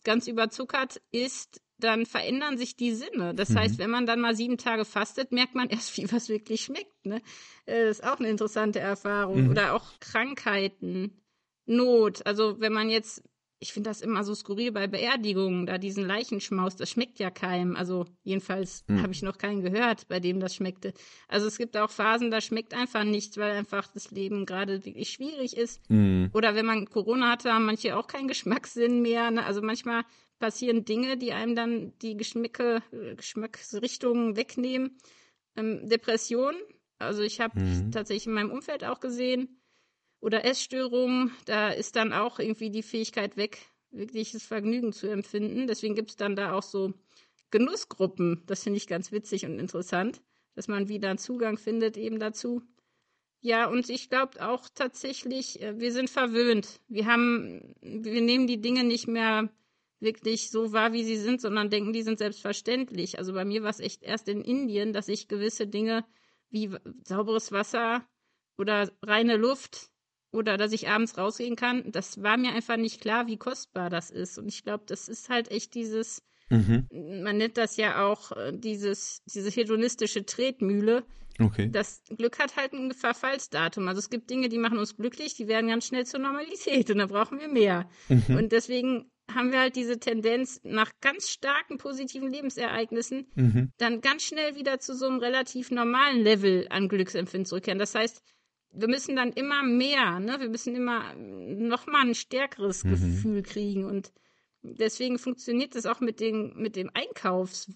S2: ganz überzuckert isst, dann verändern sich die Sinne. Das mhm. heißt, wenn man dann mal sieben Tage fastet, merkt man erst, wie was wirklich schmeckt. Ne? Äh, das ist auch eine interessante Erfahrung. Mhm. Oder auch Krankheiten, Not. Also wenn man jetzt ich finde das immer so skurril bei Beerdigungen, da diesen Leichenschmaus, das schmeckt ja keinem. Also jedenfalls hm. habe ich noch keinen gehört, bei dem das schmeckte. Also es gibt auch Phasen, da schmeckt einfach nichts, weil einfach das Leben gerade wirklich schwierig ist. Hm. Oder wenn man Corona hatte, haben manche auch keinen Geschmackssinn mehr. Ne? Also manchmal passieren Dinge, die einem dann die Geschmäcke, Geschmacksrichtungen wegnehmen. Ähm, Depression, also ich habe hm. tatsächlich in meinem Umfeld auch gesehen, oder Essstörungen, da ist dann auch irgendwie die Fähigkeit weg, wirkliches Vergnügen zu empfinden. Deswegen gibt es dann da auch so Genussgruppen. Das finde ich ganz witzig und interessant, dass man wieder einen Zugang findet eben dazu. Ja, und ich glaube auch tatsächlich, äh, wir sind verwöhnt. Wir haben, wir nehmen die Dinge nicht mehr wirklich so wahr, wie sie sind, sondern denken, die sind selbstverständlich. Also bei mir war es echt erst in Indien, dass ich gewisse Dinge wie sauberes Wasser oder reine Luft oder dass ich abends rausgehen kann, das war mir einfach nicht klar, wie kostbar das ist. Und ich glaube, das ist halt echt dieses, mhm. man nennt das ja auch äh, dieses, diese hedonistische Tretmühle. Okay. Das Glück hat halt ein Verfallsdatum. Also es gibt Dinge, die machen uns glücklich, die werden ganz schnell zur Normalität und da brauchen wir mehr. Mhm. Und deswegen haben wir halt diese Tendenz, nach ganz starken positiven Lebensereignissen mhm. dann ganz schnell wieder zu so einem relativ normalen Level an Glücksempfinden zurückkehren. Das heißt, wir müssen dann immer mehr, ne? Wir müssen immer noch mal ein stärkeres mhm. Gefühl kriegen und deswegen funktioniert das auch mit den mit dem Einkaufs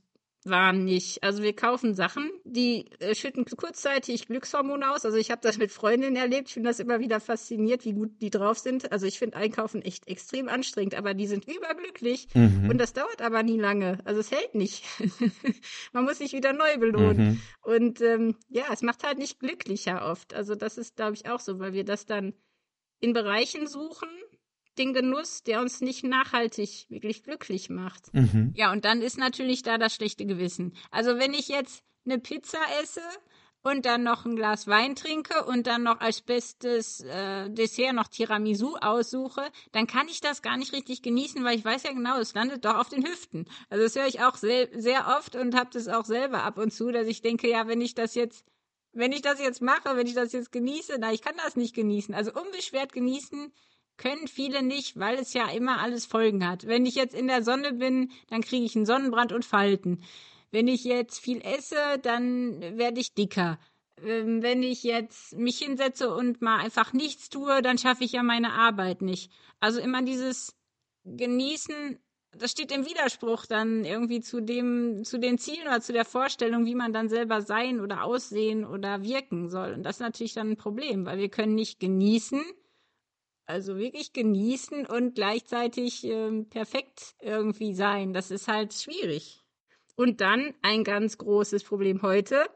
S2: waren nicht. Also wir kaufen Sachen, die äh, schütten kurzzeitig Glückshormone aus. Also ich habe das mit Freundinnen erlebt. Ich finde das immer wieder fasziniert, wie gut die drauf sind. Also ich finde Einkaufen echt extrem anstrengend, aber die sind überglücklich mhm. und das dauert aber nie lange. Also es hält nicht. Man muss sich wieder neu belohnen. Mhm. Und ähm, ja, es macht halt nicht glücklicher oft. Also das ist, glaube ich, auch so, weil wir das dann in Bereichen suchen, den Genuss, der uns nicht nachhaltig wirklich glücklich macht. Mhm. Ja, und dann ist natürlich da das schlechte Gewissen. Also wenn ich jetzt eine Pizza esse und dann noch ein Glas Wein trinke und dann noch als bestes äh, Dessert noch Tiramisu aussuche, dann kann ich das gar nicht richtig genießen, weil ich weiß ja genau, es landet doch auf den Hüften. Also das höre ich auch sehr, sehr oft und habe das auch selber ab und zu, dass ich denke, ja, wenn ich das jetzt wenn ich das jetzt mache, wenn ich das jetzt genieße, na, ich kann das nicht genießen. Also unbeschwert genießen können viele nicht, weil es ja immer alles Folgen hat. Wenn ich jetzt in der Sonne bin, dann kriege ich einen Sonnenbrand und Falten. Wenn ich jetzt viel esse, dann werde ich dicker. Ähm, wenn ich jetzt mich hinsetze und mal einfach nichts tue, dann schaffe ich ja meine Arbeit nicht. Also immer dieses Genießen, das steht im Widerspruch dann irgendwie zu dem, zu den Zielen oder zu der Vorstellung, wie man dann selber sein oder aussehen oder wirken soll. Und das ist natürlich dann ein Problem, weil wir können nicht genießen, also wirklich genießen und gleichzeitig ähm, perfekt irgendwie sein. Das ist halt schwierig. Und dann ein ganz großes Problem heute.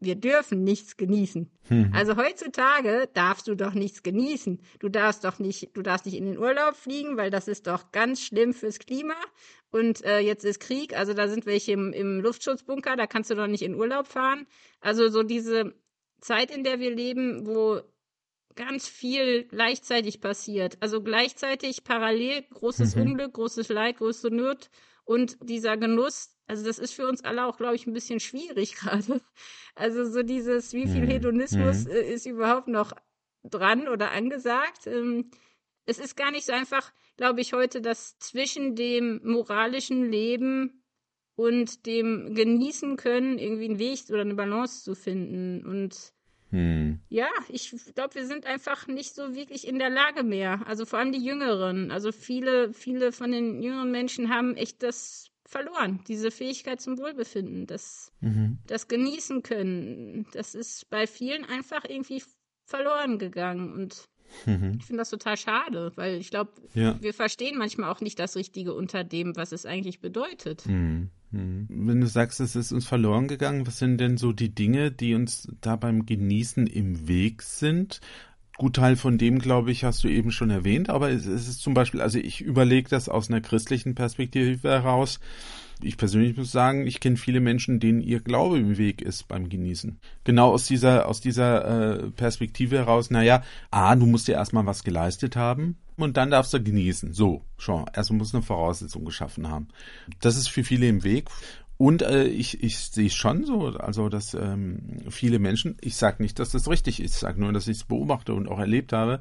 S2: Wir dürfen nichts genießen. Hm. Also heutzutage darfst du doch nichts genießen. Du darfst doch nicht, du darfst nicht in den Urlaub fliegen, weil das ist doch ganz schlimm fürs Klima. Und äh, jetzt ist Krieg, also da sind welche im, im Luftschutzbunker, da kannst du doch nicht in Urlaub fahren. Also so diese Zeit, in der wir leben, wo ganz viel gleichzeitig passiert. Also gleichzeitig parallel großes mhm. Unglück, großes Leid, große Not und dieser Genuss. Also das ist für uns alle auch, glaube ich, ein bisschen schwierig gerade. Also so dieses, wie viel mhm. Hedonismus mhm. ist überhaupt noch dran oder angesagt. Ähm, es ist gar nicht so einfach, glaube ich, heute das zwischen dem moralischen Leben und dem Genießen können irgendwie einen Weg oder eine Balance zu finden. Und hm. Ja, ich glaube, wir sind einfach nicht so wirklich in der Lage mehr. Also vor allem die Jüngeren. Also viele, viele von den jüngeren Menschen haben echt das verloren, diese Fähigkeit zum Wohlbefinden, das, mhm. das genießen können. Das ist bei vielen einfach irgendwie verloren gegangen. Und mhm. ich finde das total schade, weil ich glaube, ja. wir verstehen manchmal auch nicht das Richtige unter dem, was es eigentlich bedeutet.
S3: Mhm. Hm. Wenn du sagst, es ist uns verloren gegangen, was sind denn so die Dinge, die uns da beim Genießen im Weg sind? Gut Teil von dem, glaube ich, hast du eben schon erwähnt, aber es, ist zum Beispiel, also ich überlege das aus einer christlichen Perspektive heraus. Ich persönlich muss sagen, ich kenne viele Menschen, denen ihr Glaube im Weg ist beim Genießen. Genau aus dieser, aus dieser äh, Perspektive heraus, naja, A, du musst dir erstmal was geleistet haben, und dann darfst du genießen. So, schon. Erstmal muss eine Voraussetzung geschaffen haben. Das ist für viele im Weg. Und äh, ich, ich sehe schon so, also dass ähm, viele Menschen, ich sage nicht, dass das richtig ist, ich sage nur, dass ich es beobachte und auch erlebt habe,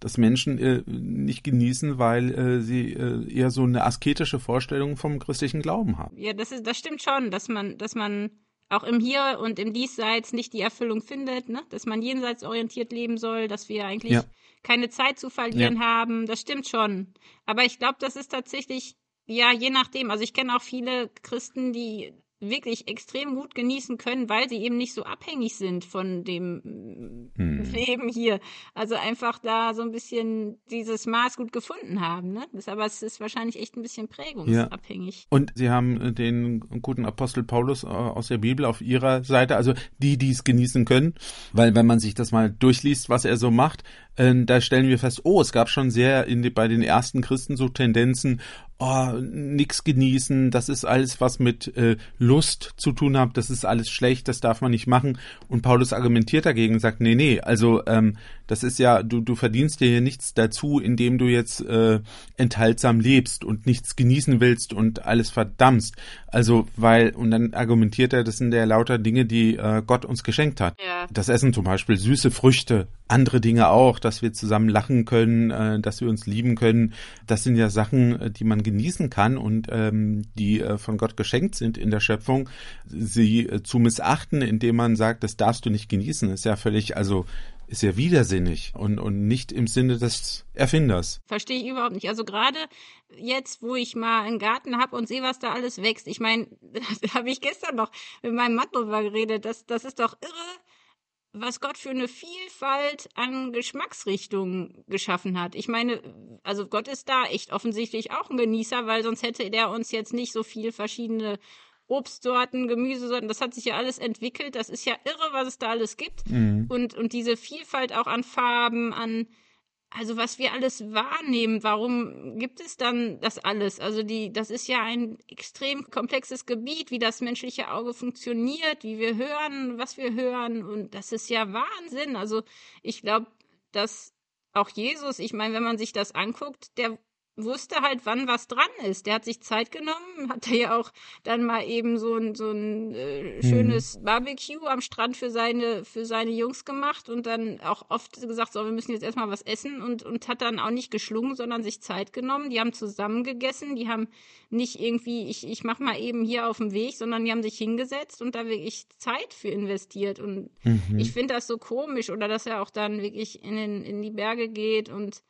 S3: dass Menschen äh, nicht genießen, weil äh, sie äh, eher so eine asketische Vorstellung vom christlichen Glauben haben.
S2: Ja, das ist, das stimmt schon, dass man, dass man auch im Hier und im Diesseits nicht die Erfüllung findet, ne? dass man jenseits orientiert leben soll, dass wir eigentlich ja. keine Zeit zu verlieren ja. haben. Das stimmt schon. Aber ich glaube, das ist tatsächlich, ja, je nachdem. Also ich kenne auch viele Christen, die wirklich extrem gut genießen können, weil sie eben nicht so abhängig sind von dem hm. Leben hier. Also einfach da so ein bisschen dieses Maß gut gefunden haben. Ne? Das, aber es ist wahrscheinlich echt ein bisschen prägungsabhängig.
S3: Ja. Und Sie haben äh, den guten Apostel Paulus äh, aus der Bibel auf Ihrer Seite, also die, die es genießen können, weil wenn man sich das mal durchliest, was er so macht, äh, da stellen wir fest, oh, es gab schon sehr in bei den ersten Christen so Tendenzen, oh, nix genießen, das ist alles, was mit äh, Lust zu tun hat, das ist alles schlecht, das darf man nicht machen. Und Paulus argumentiert dagegen, sagt, nee, nee, also ähm, das ist ja, du, du verdienst dir hier nichts dazu, indem du jetzt äh, enthaltsam lebst und nichts genießen willst und alles verdammst. Also, weil, und dann argumentiert er, das sind ja lauter Dinge, die äh, Gott uns geschenkt hat.
S2: Ja.
S3: Das Essen zum Beispiel, süße Früchte, andere Dinge auch, dass wir zusammen lachen können, äh, dass wir uns lieben können. Das sind ja Sachen, äh, die man genießen kann und ähm, die äh, von Gott geschenkt sind in der Schöpfung. Sie äh, zu missachten, indem man sagt, das darfst du nicht genießen, ist ja völlig, also ist ja widersinnig und, und nicht im Sinne des Erfinders.
S2: Verstehe ich überhaupt nicht. Also gerade jetzt, wo ich mal einen Garten habe und sehe, was da alles wächst. Ich meine, da habe ich gestern noch mit meinem Mann drüber geredet. Das, das ist doch irre, was Gott für eine Vielfalt an Geschmacksrichtungen geschaffen hat. Ich meine, also Gott ist da echt offensichtlich auch ein Genießer, weil sonst hätte der uns jetzt nicht so viel verschiedene Obstsorten, Gemüsesorten, das hat sich ja alles entwickelt. Das ist ja irre, was es da alles gibt.
S3: Mhm.
S2: Und, und diese Vielfalt auch an Farben, an, also was wir alles wahrnehmen, warum gibt es dann das alles? Also die, das ist ja ein extrem komplexes Gebiet, wie das menschliche Auge funktioniert, wie wir hören, was wir hören. Und das ist ja Wahnsinn. Also ich glaube, dass auch Jesus, ich meine, wenn man sich das anguckt, der wusste halt, wann was dran ist. Der hat sich Zeit genommen, hat ja auch dann mal eben so ein, so ein äh, schönes mhm. Barbecue am Strand für seine, für seine Jungs gemacht und dann auch oft gesagt, so, wir müssen jetzt erstmal was essen und, und hat dann auch nicht geschlungen, sondern sich Zeit genommen. Die haben zusammen gegessen, die haben nicht irgendwie, ich, ich mach mal eben hier auf dem Weg, sondern die haben sich hingesetzt und da wirklich Zeit für investiert. Und mhm. ich finde das so komisch oder dass er auch dann wirklich in, den, in die Berge geht und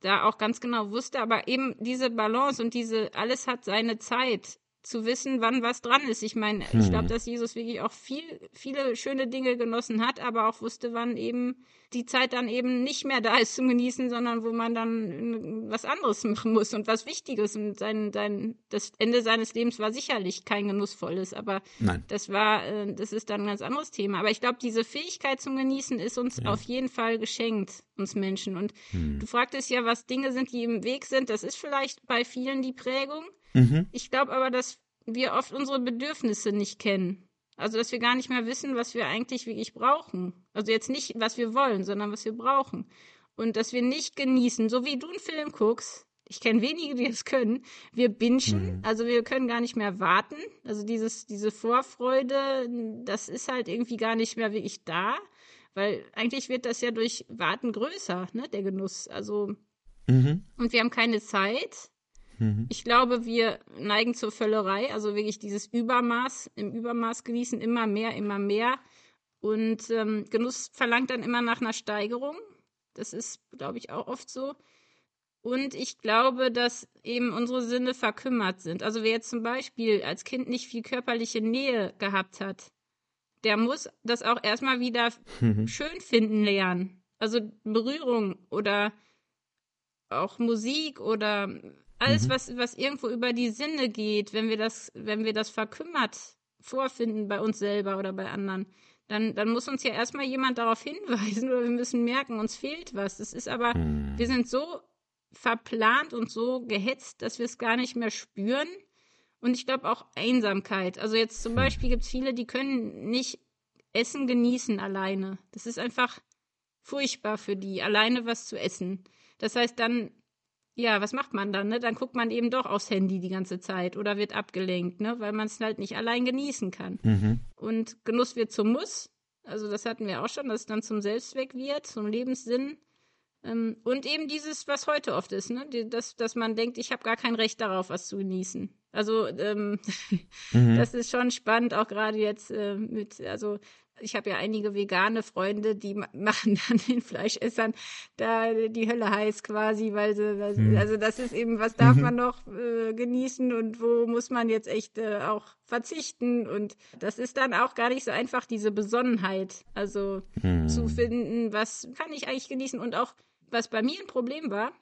S2: da auch ganz genau wusste, aber eben diese Balance und diese, alles hat seine Zeit zu wissen, wann was dran ist. Ich meine, hm. ich glaube, dass Jesus wirklich auch viel, viele schöne Dinge genossen hat, aber auch wusste, wann eben die Zeit dann eben nicht mehr da ist zum Genießen, sondern wo man dann was anderes machen muss und was Wichtiges. Und sein, sein, das Ende seines Lebens war sicherlich kein genussvolles, aber
S3: Nein.
S2: das war, äh, das ist dann ein ganz anderes Thema. Aber ich glaube, diese Fähigkeit zum Genießen ist uns ja. auf jeden Fall geschenkt, uns Menschen. Und hm. du fragtest ja, was Dinge sind, die im Weg sind. Das ist vielleicht bei vielen die Prägung.
S3: Mhm.
S2: Ich glaube aber, dass wir oft unsere Bedürfnisse nicht kennen. Also, dass wir gar nicht mehr wissen, was wir eigentlich wirklich brauchen. Also jetzt nicht, was wir wollen, sondern was wir brauchen. Und dass wir nicht genießen, so wie du einen Film guckst. Ich kenne wenige, die das können. Wir bingen, mhm. also wir können gar nicht mehr warten. Also dieses, diese Vorfreude, das ist halt irgendwie gar nicht mehr wirklich da. Weil eigentlich wird das ja durch Warten größer, ne, der Genuss. Also,
S3: mhm.
S2: und wir haben keine Zeit.
S3: Mhm.
S2: Ich glaube, wir neigen zur Völlerei, also wirklich dieses Übermaß, im Übermaß genießen, immer mehr, immer mehr. Und ähm, Genuss verlangt dann immer nach einer Steigerung. Das ist, glaube ich, auch oft so. Und ich glaube, dass eben unsere Sinne verkümmert sind. Also wer jetzt zum Beispiel als Kind nicht viel körperliche Nähe gehabt hat, der muss das auch erstmal wieder
S3: mhm.
S2: schön finden lernen. Also Berührung oder auch Musik oder alles, mhm. was, was irgendwo über die Sinne geht, wenn wir das, wenn wir das verkümmert vorfinden bei uns selber oder bei anderen, dann, dann muss uns ja erstmal jemand darauf hinweisen oder wir müssen merken, uns fehlt was. Das ist aber, mhm. wir sind so verplant und so gehetzt, dass wir es gar nicht mehr spüren. Und ich glaube auch Einsamkeit. Also jetzt zum hm. Beispiel gibt es viele, die können nicht Essen genießen alleine. Das ist einfach furchtbar für die, alleine was zu essen. Das heißt, dann ja, was macht man dann? Ne? Dann guckt man eben doch aufs Handy die ganze Zeit oder wird abgelenkt, ne? weil man es halt nicht allein genießen kann.
S3: Mhm.
S2: Und Genuss wird zum Muss. Also das hatten wir auch schon, dass es dann zum Selbstzweck wird, zum Lebenssinn. Ähm, und eben dieses, was heute oft ist, ne? dass, dass man denkt, ich habe gar kein Recht darauf, was zu genießen. Also ähm, mhm. das ist schon spannend, auch gerade jetzt äh, mit, also ich habe ja einige vegane Freunde, die machen dann den Fleischessern da die Hölle heiß quasi, weil sie, weil sie mhm. also das ist eben, was darf mhm. man noch äh, genießen und wo muss man jetzt echt äh, auch verzichten und das ist dann auch gar nicht so einfach, diese Besonnenheit, also mhm. zu finden, was kann ich eigentlich genießen und auch, was bei mir ein Problem war,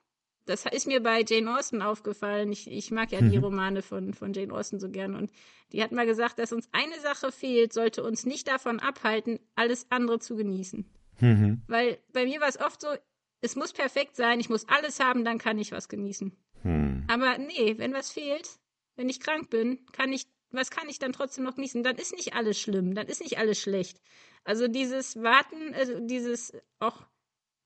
S2: das ist mir bei Jane Austen aufgefallen. Ich, ich mag ja mhm. die Romane von, von Jane Austen so gern. Und die hat mal gesagt, dass uns eine Sache fehlt, sollte uns nicht davon abhalten, alles andere zu genießen.
S3: Mhm.
S2: Weil bei mir war es oft so, es muss perfekt sein, ich muss alles haben, dann kann ich was genießen. Hm. Aber nee, wenn was fehlt, wenn ich krank bin, kann ich, was kann ich dann trotzdem noch genießen? Dann ist nicht alles schlimm, dann ist nicht alles schlecht. Also dieses Warten, also dieses auch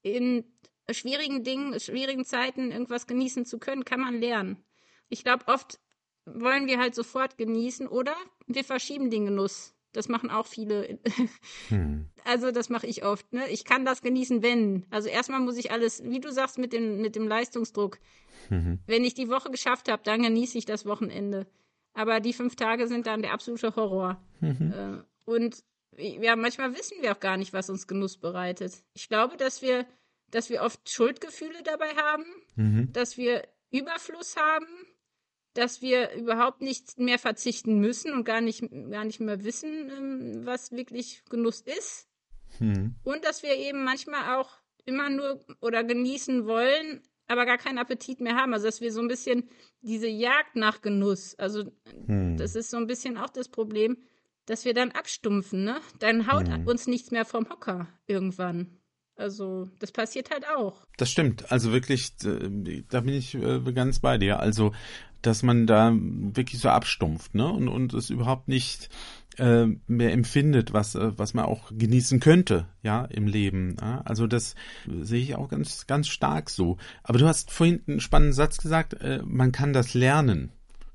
S2: in schwierigen Dingen, schwierigen Zeiten irgendwas genießen zu können, kann man lernen. Ich glaube, oft wollen wir halt sofort genießen oder wir verschieben den Genuss. Das machen auch viele. Hm. Also das mache ich oft. Ne? Ich kann das genießen, wenn. Also erstmal muss ich alles, wie du sagst, mit dem, mit dem Leistungsdruck. Mhm. Wenn ich die Woche geschafft habe, dann genieße ich das Wochenende. Aber die fünf Tage sind dann der absolute Horror. Mhm. Äh, und ja, manchmal wissen wir auch gar nicht, was uns Genuss bereitet. Ich glaube, dass wir, dass wir oft Schuldgefühle dabei haben, mhm. dass wir Überfluss haben, dass wir überhaupt nicht mehr verzichten müssen und gar nicht, gar nicht mehr wissen, ähm, was wirklich Genuss ist. Mhm. Und dass wir eben manchmal auch immer nur oder genießen wollen, aber gar keinen Appetit mehr haben. Also dass wir so ein bisschen diese Jagd nach Genuss, also hm. das ist so ein bisschen auch das Problem, dass wir dann abstumpfen, ne? Dann haut hm. uns nichts mehr vom Hocker irgendwann. Also, das passiert halt auch.
S3: Das stimmt. Also wirklich, da bin ich äh, ganz bei dir. Also, dass man da wirklich so abstumpft, ne? Und, und es überhaupt nicht äh, mehr empfindet, was, äh, was man auch genießen könnte, ja, im Leben. Also das sehe ich auch ganz, ganz stark so. Aber du hast vorhin einen spannenden Satz gesagt, äh, man kann das lernen.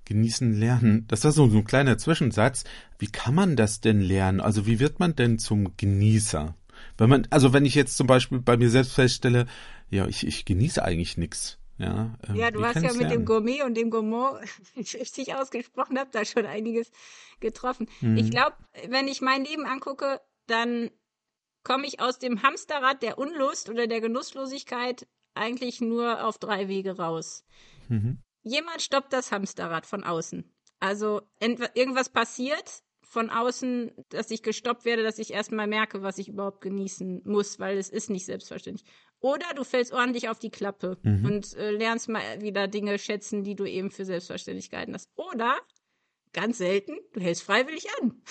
S3: Genießen, lernen. Das war so ein kleiner Zwischensatz. Wie kann man das denn lernen? Also wie wird man denn zum Genießer? Wenn man, also wenn ich jetzt zum Beispiel bei mir selbst feststelle, ja, ich, ich genieße eigentlich nichts. Ja,
S2: ähm, ja du hast ja mit lernen? dem Gourmet und dem Gourmand, wenn ich richtig ausgesprochen habe, da schon einiges getroffen. Mhm. Ich glaube, wenn ich mein Leben angucke, dann komme ich aus dem Hamsterrad der Unlust oder der Genusslosigkeit eigentlich nur auf drei Wege raus. Mhm. Jemand stoppt das Hamsterrad von außen. Also irgendwas passiert von außen, dass ich gestoppt werde, dass ich erstmal merke, was ich überhaupt genießen muss, weil es ist nicht selbstverständlich. Oder du fällst ordentlich auf die Klappe mhm. und äh, lernst mal wieder Dinge schätzen, die du eben für selbstverständlich gehalten hast. Oder ganz selten, du hältst freiwillig an.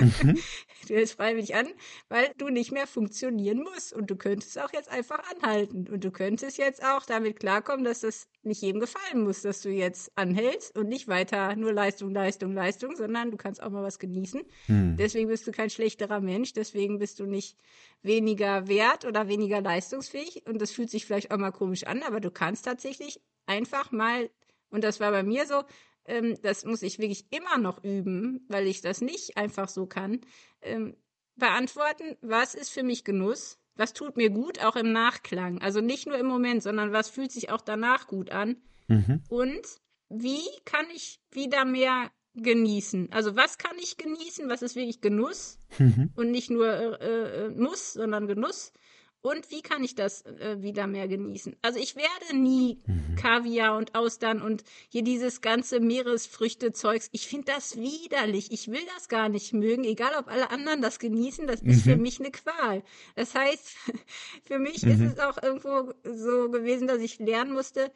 S2: Mhm. Du hältst freiwillig an, weil du nicht mehr funktionieren musst. Und du könntest auch jetzt einfach anhalten. Und du könntest jetzt auch damit klarkommen, dass das nicht jedem gefallen muss, dass du jetzt anhältst und nicht weiter nur Leistung, Leistung, Leistung, sondern du kannst auch mal was genießen. Mhm. Deswegen bist du kein schlechterer Mensch. Deswegen bist du nicht weniger wert oder weniger leistungsfähig. Und das fühlt sich vielleicht auch mal komisch an, aber du kannst tatsächlich einfach mal, und das war bei mir so, ähm, das muss ich wirklich immer noch üben, weil ich das nicht einfach so kann, ähm, beantworten, was ist für mich Genuss, was tut mir gut, auch im Nachklang. Also nicht nur im Moment, sondern was fühlt sich auch danach gut an. Mhm. Und wie kann ich wieder mehr genießen? Also was kann ich genießen? Was ist wirklich Genuss? Mhm. Und nicht nur äh, äh, Muss, sondern Genuss und wie kann ich das äh, wieder mehr genießen? Also ich werde nie mhm. Kaviar und Austern und hier dieses ganze Meeresfrüchtezeugs. Ich finde das widerlich. Ich will das gar nicht mögen, egal ob alle anderen das genießen. Das mhm. ist für mhm. mich eine Qual. Das heißt, für mich mhm. ist es auch irgendwo so gewesen, dass ich lernen musste,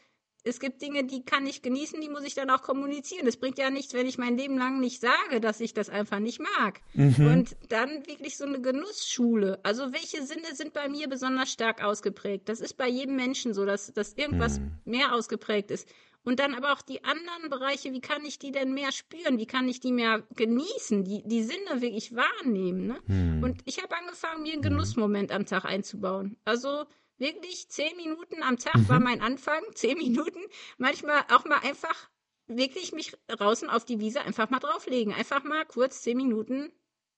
S2: es gibt Dinge, die kann ich genießen, die muss ich dann auch kommunizieren. Es bringt ja nichts, wenn ich mein Leben lang nicht sage, dass ich das einfach nicht mag. Mhm. Und dann wirklich so eine Genussschule. Also welche Sinne sind bei mir besonders stark ausgeprägt? Das ist bei jedem Menschen so, dass, dass irgendwas mhm. mehr ausgeprägt ist. Und dann aber auch die anderen Bereiche, wie kann ich die denn mehr spüren? Wie kann ich die mehr genießen? Die, die Sinne wirklich wahrnehmen. Ne? Mhm. Und ich habe angefangen, mir einen mhm. Genussmoment am Tag einzubauen. Also Wirklich zehn Minuten am Tag mhm. war mein Anfang. Zehn Minuten. Manchmal auch mal einfach wirklich mich draußen auf die Wiese einfach mal drauflegen. Einfach mal kurz zehn Minuten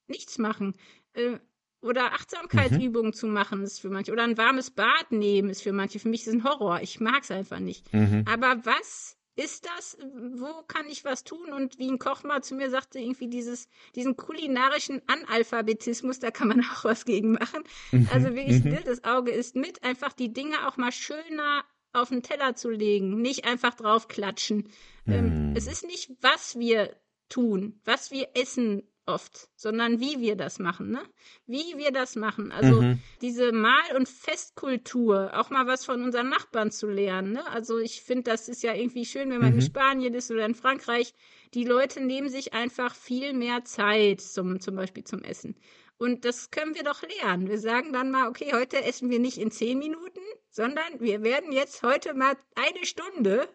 S2: nichts machen. Äh, oder Achtsamkeitsübungen mhm. zu machen ist für manche. Oder ein warmes Bad nehmen ist für manche. Für mich ist es ein Horror. Ich mag es einfach nicht. Mhm. Aber was ist das? Wo kann ich was tun? Und wie ein Koch mal zu mir sagte, irgendwie dieses, diesen kulinarischen Analphabetismus, da kann man auch was gegen machen. Mhm. Also wirklich, mhm. das Auge ist mit, einfach die Dinge auch mal schöner auf den Teller zu legen, nicht einfach draufklatschen. Ähm, mhm. es ist nicht, was wir tun, was wir essen oft, sondern wie wir das machen, ne? Wie wir das machen. Also mhm. diese Mal- und Festkultur, auch mal was von unseren Nachbarn zu lernen, ne? Also ich finde, das ist ja irgendwie schön, wenn man mhm. in Spanien ist oder in Frankreich. Die Leute nehmen sich einfach viel mehr Zeit zum, zum Beispiel zum Essen. Und das können wir doch lernen. Wir sagen dann mal, okay, heute essen wir nicht in zehn Minuten, sondern wir werden jetzt heute mal eine Stunde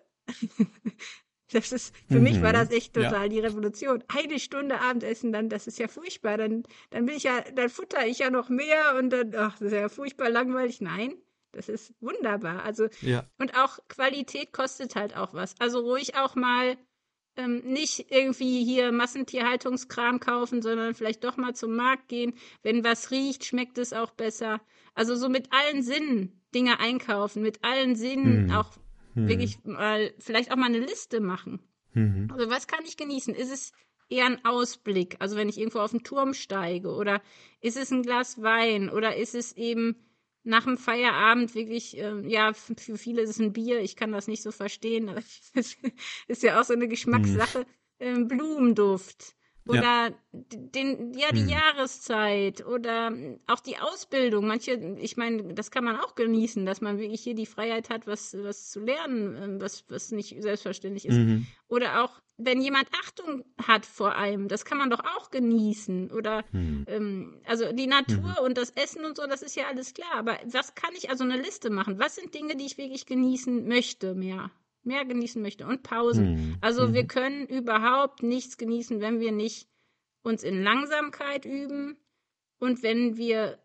S2: Das ist, für mhm. mich war mhm. das echt total ja. die Revolution. Eine Stunde Abendessen, dann, das ist ja furchtbar. Dann, dann bin ich ja, dann futter ich ja noch mehr und dann, ach, das ist ja furchtbar langweilig. Nein, das ist wunderbar. Also, ja. und auch Qualität kostet halt auch was. Also ruhig auch mal ähm, nicht irgendwie hier Massentierhaltungskram kaufen, sondern vielleicht doch mal zum Markt gehen. Wenn was riecht, schmeckt es auch besser. Also so mit allen Sinnen Dinge einkaufen, mit allen Sinnen mhm. auch hm. wirklich mal, vielleicht auch mal eine Liste machen. Mhm. Also was kann ich genießen? Ist es eher ein Ausblick, also wenn ich irgendwo auf den Turm steige, oder ist es ein Glas Wein, oder ist es eben nach dem Feierabend wirklich, äh, ja, für viele ist es ein Bier, ich kann das nicht so verstehen, aber das ist ja auch so eine Geschmackssache, mhm. Blumenduft oder ja. den ja die hm. Jahreszeit oder auch die Ausbildung. Manche, ich meine, das kann man auch genießen, dass man wirklich hier die Freiheit hat, was was zu lernen, ähm, was was nicht selbstverständlich ist. Mhm. Oder auch wenn jemand Achtung hat vor einem, das kann man doch auch genießen. Oder mhm. ähm, also die Natur mhm. und das Essen und so, das ist ja alles klar. Aber was kann ich also eine Liste machen? Was sind Dinge, die ich wirklich genießen möchte mehr? Mehr genießen möchte und Pausen. Mhm. Also mhm. wir können überhaupt nichts genießen, wenn wir nicht uns in Langsamkeit üben und wenn wir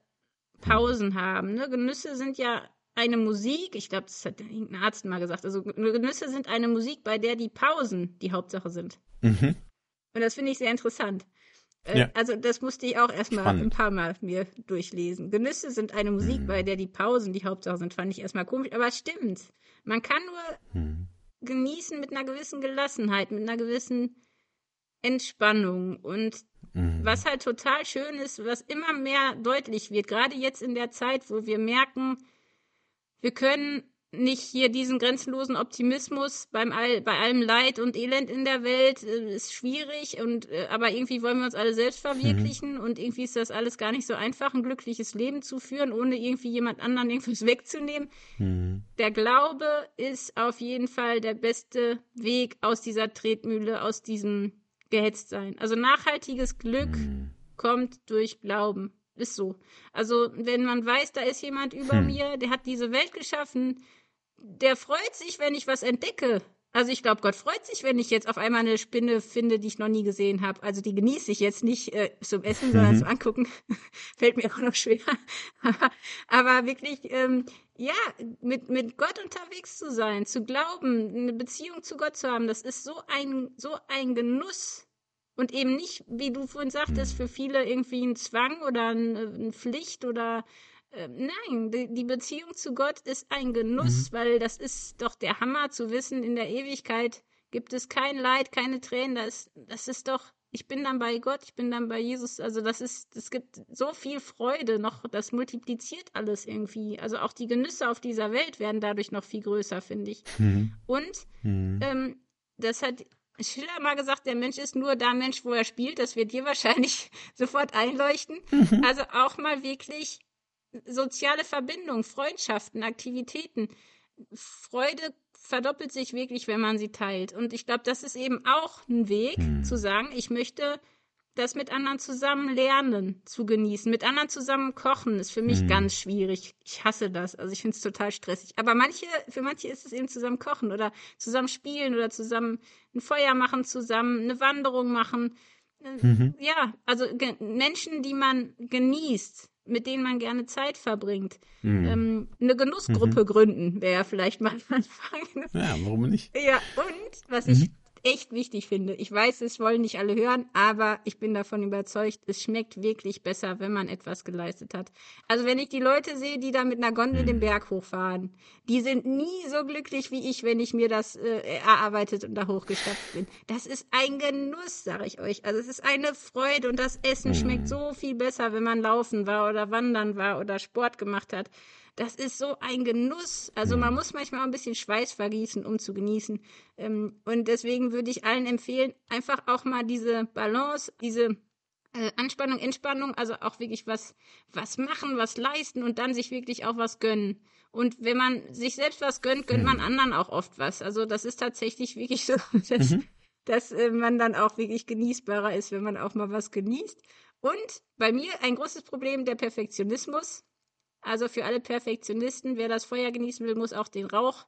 S2: Pausen haben. Ne? Genüsse sind ja eine Musik, ich glaube, das hat irgendein Arzt mal gesagt, also Genüsse sind eine Musik, bei der die Pausen die Hauptsache sind. Mhm. Und das finde ich sehr interessant. Äh, ja. Also das musste ich auch erstmal ein paar Mal mir durchlesen. Genüsse sind eine Musik, mhm. bei der die Pausen die Hauptsache sind, fand ich erstmal komisch, aber stimmt. Man kann nur hm. genießen mit einer gewissen Gelassenheit, mit einer gewissen Entspannung. Und mhm. was halt total schön ist, was immer mehr deutlich wird, gerade jetzt in der Zeit, wo wir merken, wir können nicht hier diesen grenzenlosen Optimismus beim all, bei allem Leid und Elend in der Welt äh, ist schwierig und äh, aber irgendwie wollen wir uns alle selbst verwirklichen mhm. und irgendwie ist das alles gar nicht so einfach, ein glückliches Leben zu führen, ohne irgendwie jemand anderen irgendwas wegzunehmen. Mhm. Der Glaube ist auf jeden Fall der beste Weg aus dieser Tretmühle, aus diesem Gehetztsein. Also nachhaltiges Glück mhm. kommt durch Glauben. Ist so. Also, wenn man weiß, da ist jemand über hm. mir, der hat diese Welt geschaffen, der freut sich, wenn ich was entdecke. Also ich glaube, Gott freut sich, wenn ich jetzt auf einmal eine Spinne finde, die ich noch nie gesehen habe. Also die genieße ich jetzt nicht äh, zum Essen, sondern mhm. zum Angucken. Fällt mir auch noch schwer. Aber wirklich, ähm, ja, mit, mit Gott unterwegs zu sein, zu glauben, eine Beziehung zu Gott zu haben, das ist so ein, so ein Genuss. Und eben nicht, wie du vorhin sagtest, für viele irgendwie ein Zwang oder eine Pflicht oder äh, nein, die, die, Beziehung zu Gott ist ein Genuss, mhm. weil das ist doch der Hammer zu wissen, in der Ewigkeit gibt es kein Leid, keine Tränen, das, das ist doch, ich bin dann bei Gott, ich bin dann bei Jesus, also das ist, es gibt so viel Freude noch, das multipliziert alles irgendwie. Also auch die Genüsse auf dieser Welt werden dadurch noch viel größer, finde ich. Mhm. Und mhm. Ähm, das hat Schiller mal gesagt, der Mensch ist nur da Mensch, wo er spielt. Das wird dir wahrscheinlich sofort einleuchten. Mhm. Also auch mal wirklich soziale Verbindung, Freundschaften, Aktivitäten. Freude verdoppelt sich wirklich, wenn man sie teilt. Und ich glaube, das ist eben auch ein Weg, hm. zu sagen, ich möchte das mit anderen zusammen lernen zu genießen. Mit anderen zusammen kochen ist für mich hm. ganz schwierig. Ich hasse das. Also ich finde es total stressig. Aber manche, für manche ist es eben zusammen kochen oder zusammen spielen oder zusammen ein Feuer machen, zusammen eine Wanderung machen. Mhm. Ja, also Menschen, die man genießt, mit denen man gerne Zeit verbringt. Mhm. Ähm, eine Genussgruppe mhm. gründen wäre vielleicht mal ein Anfang.
S3: Ja, warum nicht?
S2: Ja, und was mhm. ich echt wichtig finde. Ich weiß, es wollen nicht alle hören, aber ich bin davon überzeugt, es schmeckt wirklich besser, wenn man etwas geleistet hat. Also wenn ich die Leute sehe, die da mit einer Gondel den Berg hochfahren, die sind nie so glücklich wie ich, wenn ich mir das äh, erarbeitet und da hochgestapft bin. Das ist ein Genuss, sage ich euch. Also es ist eine Freude und das Essen schmeckt so viel besser, wenn man laufen war oder wandern war oder Sport gemacht hat. Das ist so ein Genuss. Also man mhm. muss manchmal auch ein bisschen Schweiß vergießen, um zu genießen. Ähm, und deswegen würde ich allen empfehlen, einfach auch mal diese Balance, diese äh, Anspannung, Entspannung, also auch wirklich was, was machen, was leisten und dann sich wirklich auch was gönnen. Und wenn man sich selbst was gönnt, gönnt man mhm. anderen auch oft was. Also das ist tatsächlich wirklich so, dass, mhm. dass äh, man dann auch wirklich genießbarer ist, wenn man auch mal was genießt. Und bei mir ein großes Problem der Perfektionismus Also für alle Perfektionisten, wer das Feuer genießen will, muss auch den Rauch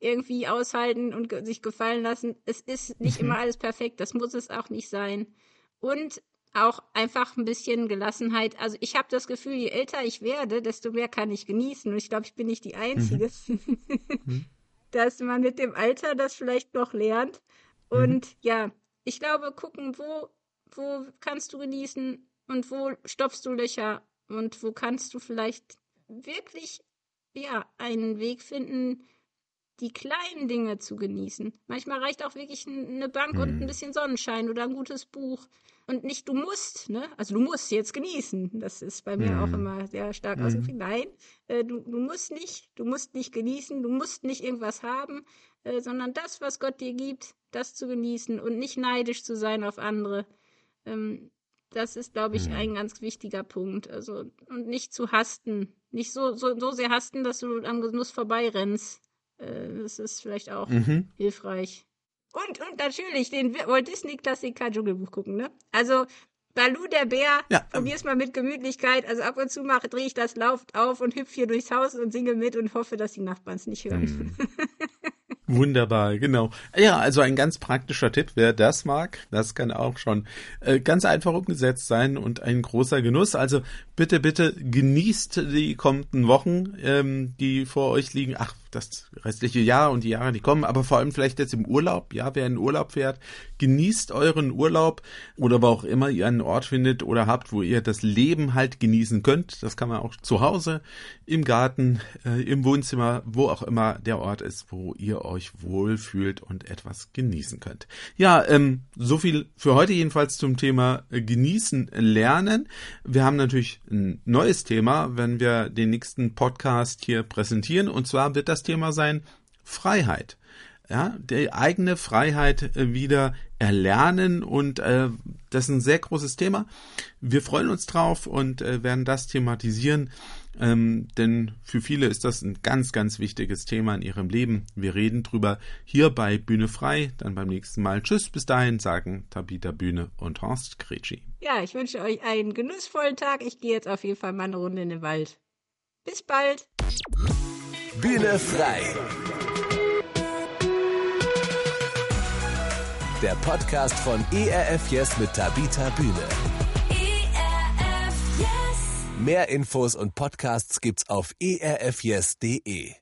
S2: irgendwie aushalten und sich gefallen lassen. Es ist nicht immer alles perfekt, das muss es auch nicht sein. Und auch einfach ein bisschen Gelassenheit. Also ich habe das Gefühl, je älter ich werde, desto mehr kann ich genießen. Und ich glaube, ich bin nicht die Einzige, mhm. dass man mit dem Alter das vielleicht noch lernt. Und mhm. ja, ich glaube, gucken, wo, wo kannst du genießen und wo stopfst du Löcher und wo kannst du vielleicht wirklich ja einen Weg finden, die kleinen Dinge zu genießen. Manchmal reicht auch wirklich eine Bank hm. und ein bisschen Sonnenschein oder ein gutes Buch. Und nicht du musst, ne? Also du musst jetzt genießen. Das ist bei mir hm. auch immer sehr stark hm. ausgeprägt. Nein, äh, du, du musst nicht, du musst nicht genießen, du musst nicht irgendwas haben, äh, sondern das, was Gott dir gibt, das zu genießen und nicht neidisch zu sein auf andere. Ähm, das ist, glaube ich, hm. ein ganz wichtiger Punkt. Also, und nicht zu hasten. Nicht so, so, so sehr hasten, dass du am Genuss vorbeirennst. Äh, das ist vielleicht auch mhm. hilfreich. Und, und natürlich den Walt Disney Klassiker Dschungelbuch gucken, ne? Also, Balu der Bär, ja. probier's mal mit Gemütlichkeit. Also ab und zu mache, drehe ich das Lauf auf und hüpfe hier durchs Haus und singe mit und hoffe, dass die Nachbarn es nicht hören. Mhm.
S3: Wunderbar, genau. Ja, also ein ganz praktischer Tipp, wer das mag, das kann auch schon äh, ganz einfach umgesetzt sein und ein großer Genuss. Also bitte, bitte genießt die kommenden Wochen, ähm, die vor euch liegen. Ach, das restliche Jahr und die Jahre, die kommen, aber vor allem vielleicht jetzt im Urlaub, ja, wer in Urlaub fährt, genießt euren Urlaub oder wo auch immer ihr einen Ort findet oder habt, wo ihr das Leben halt genießen könnt. Das kann man auch zu Hause, im Garten, äh, im Wohnzimmer, wo auch immer der Ort ist, wo ihr euch wohlfühlt und etwas genießen könnt. Ja, ähm, so viel für heute jedenfalls zum Thema äh, genießen lernen. Wir haben natürlich ein neues Thema, wenn wir den nächsten Podcast hier präsentieren und zwar wird das das Thema sein Freiheit. Ja, die eigene Freiheit äh, wieder erlernen und äh, das ist ein sehr großes Thema. Wir freuen uns drauf und äh, werden das thematisieren, ähm, denn für viele ist das ein ganz, ganz wichtiges Thema in ihrem Leben. Wir reden drüber hier bei Bühne frei, dann beim nächsten Mal. Tschüss, bis dahin sagen Tabita Bühne und Horst Kretschi.
S2: Ja, ich wünsche euch einen genussvollen Tag. Ich gehe jetzt auf jeden Fall mal eine Runde in den Wald. Bis bald.
S1: Bühne frei. Der Podcast von ERF Yes mit Tabita Bühne. ERF Yes. Mehr Infos und Podcasts gibt's auf erfyes.de.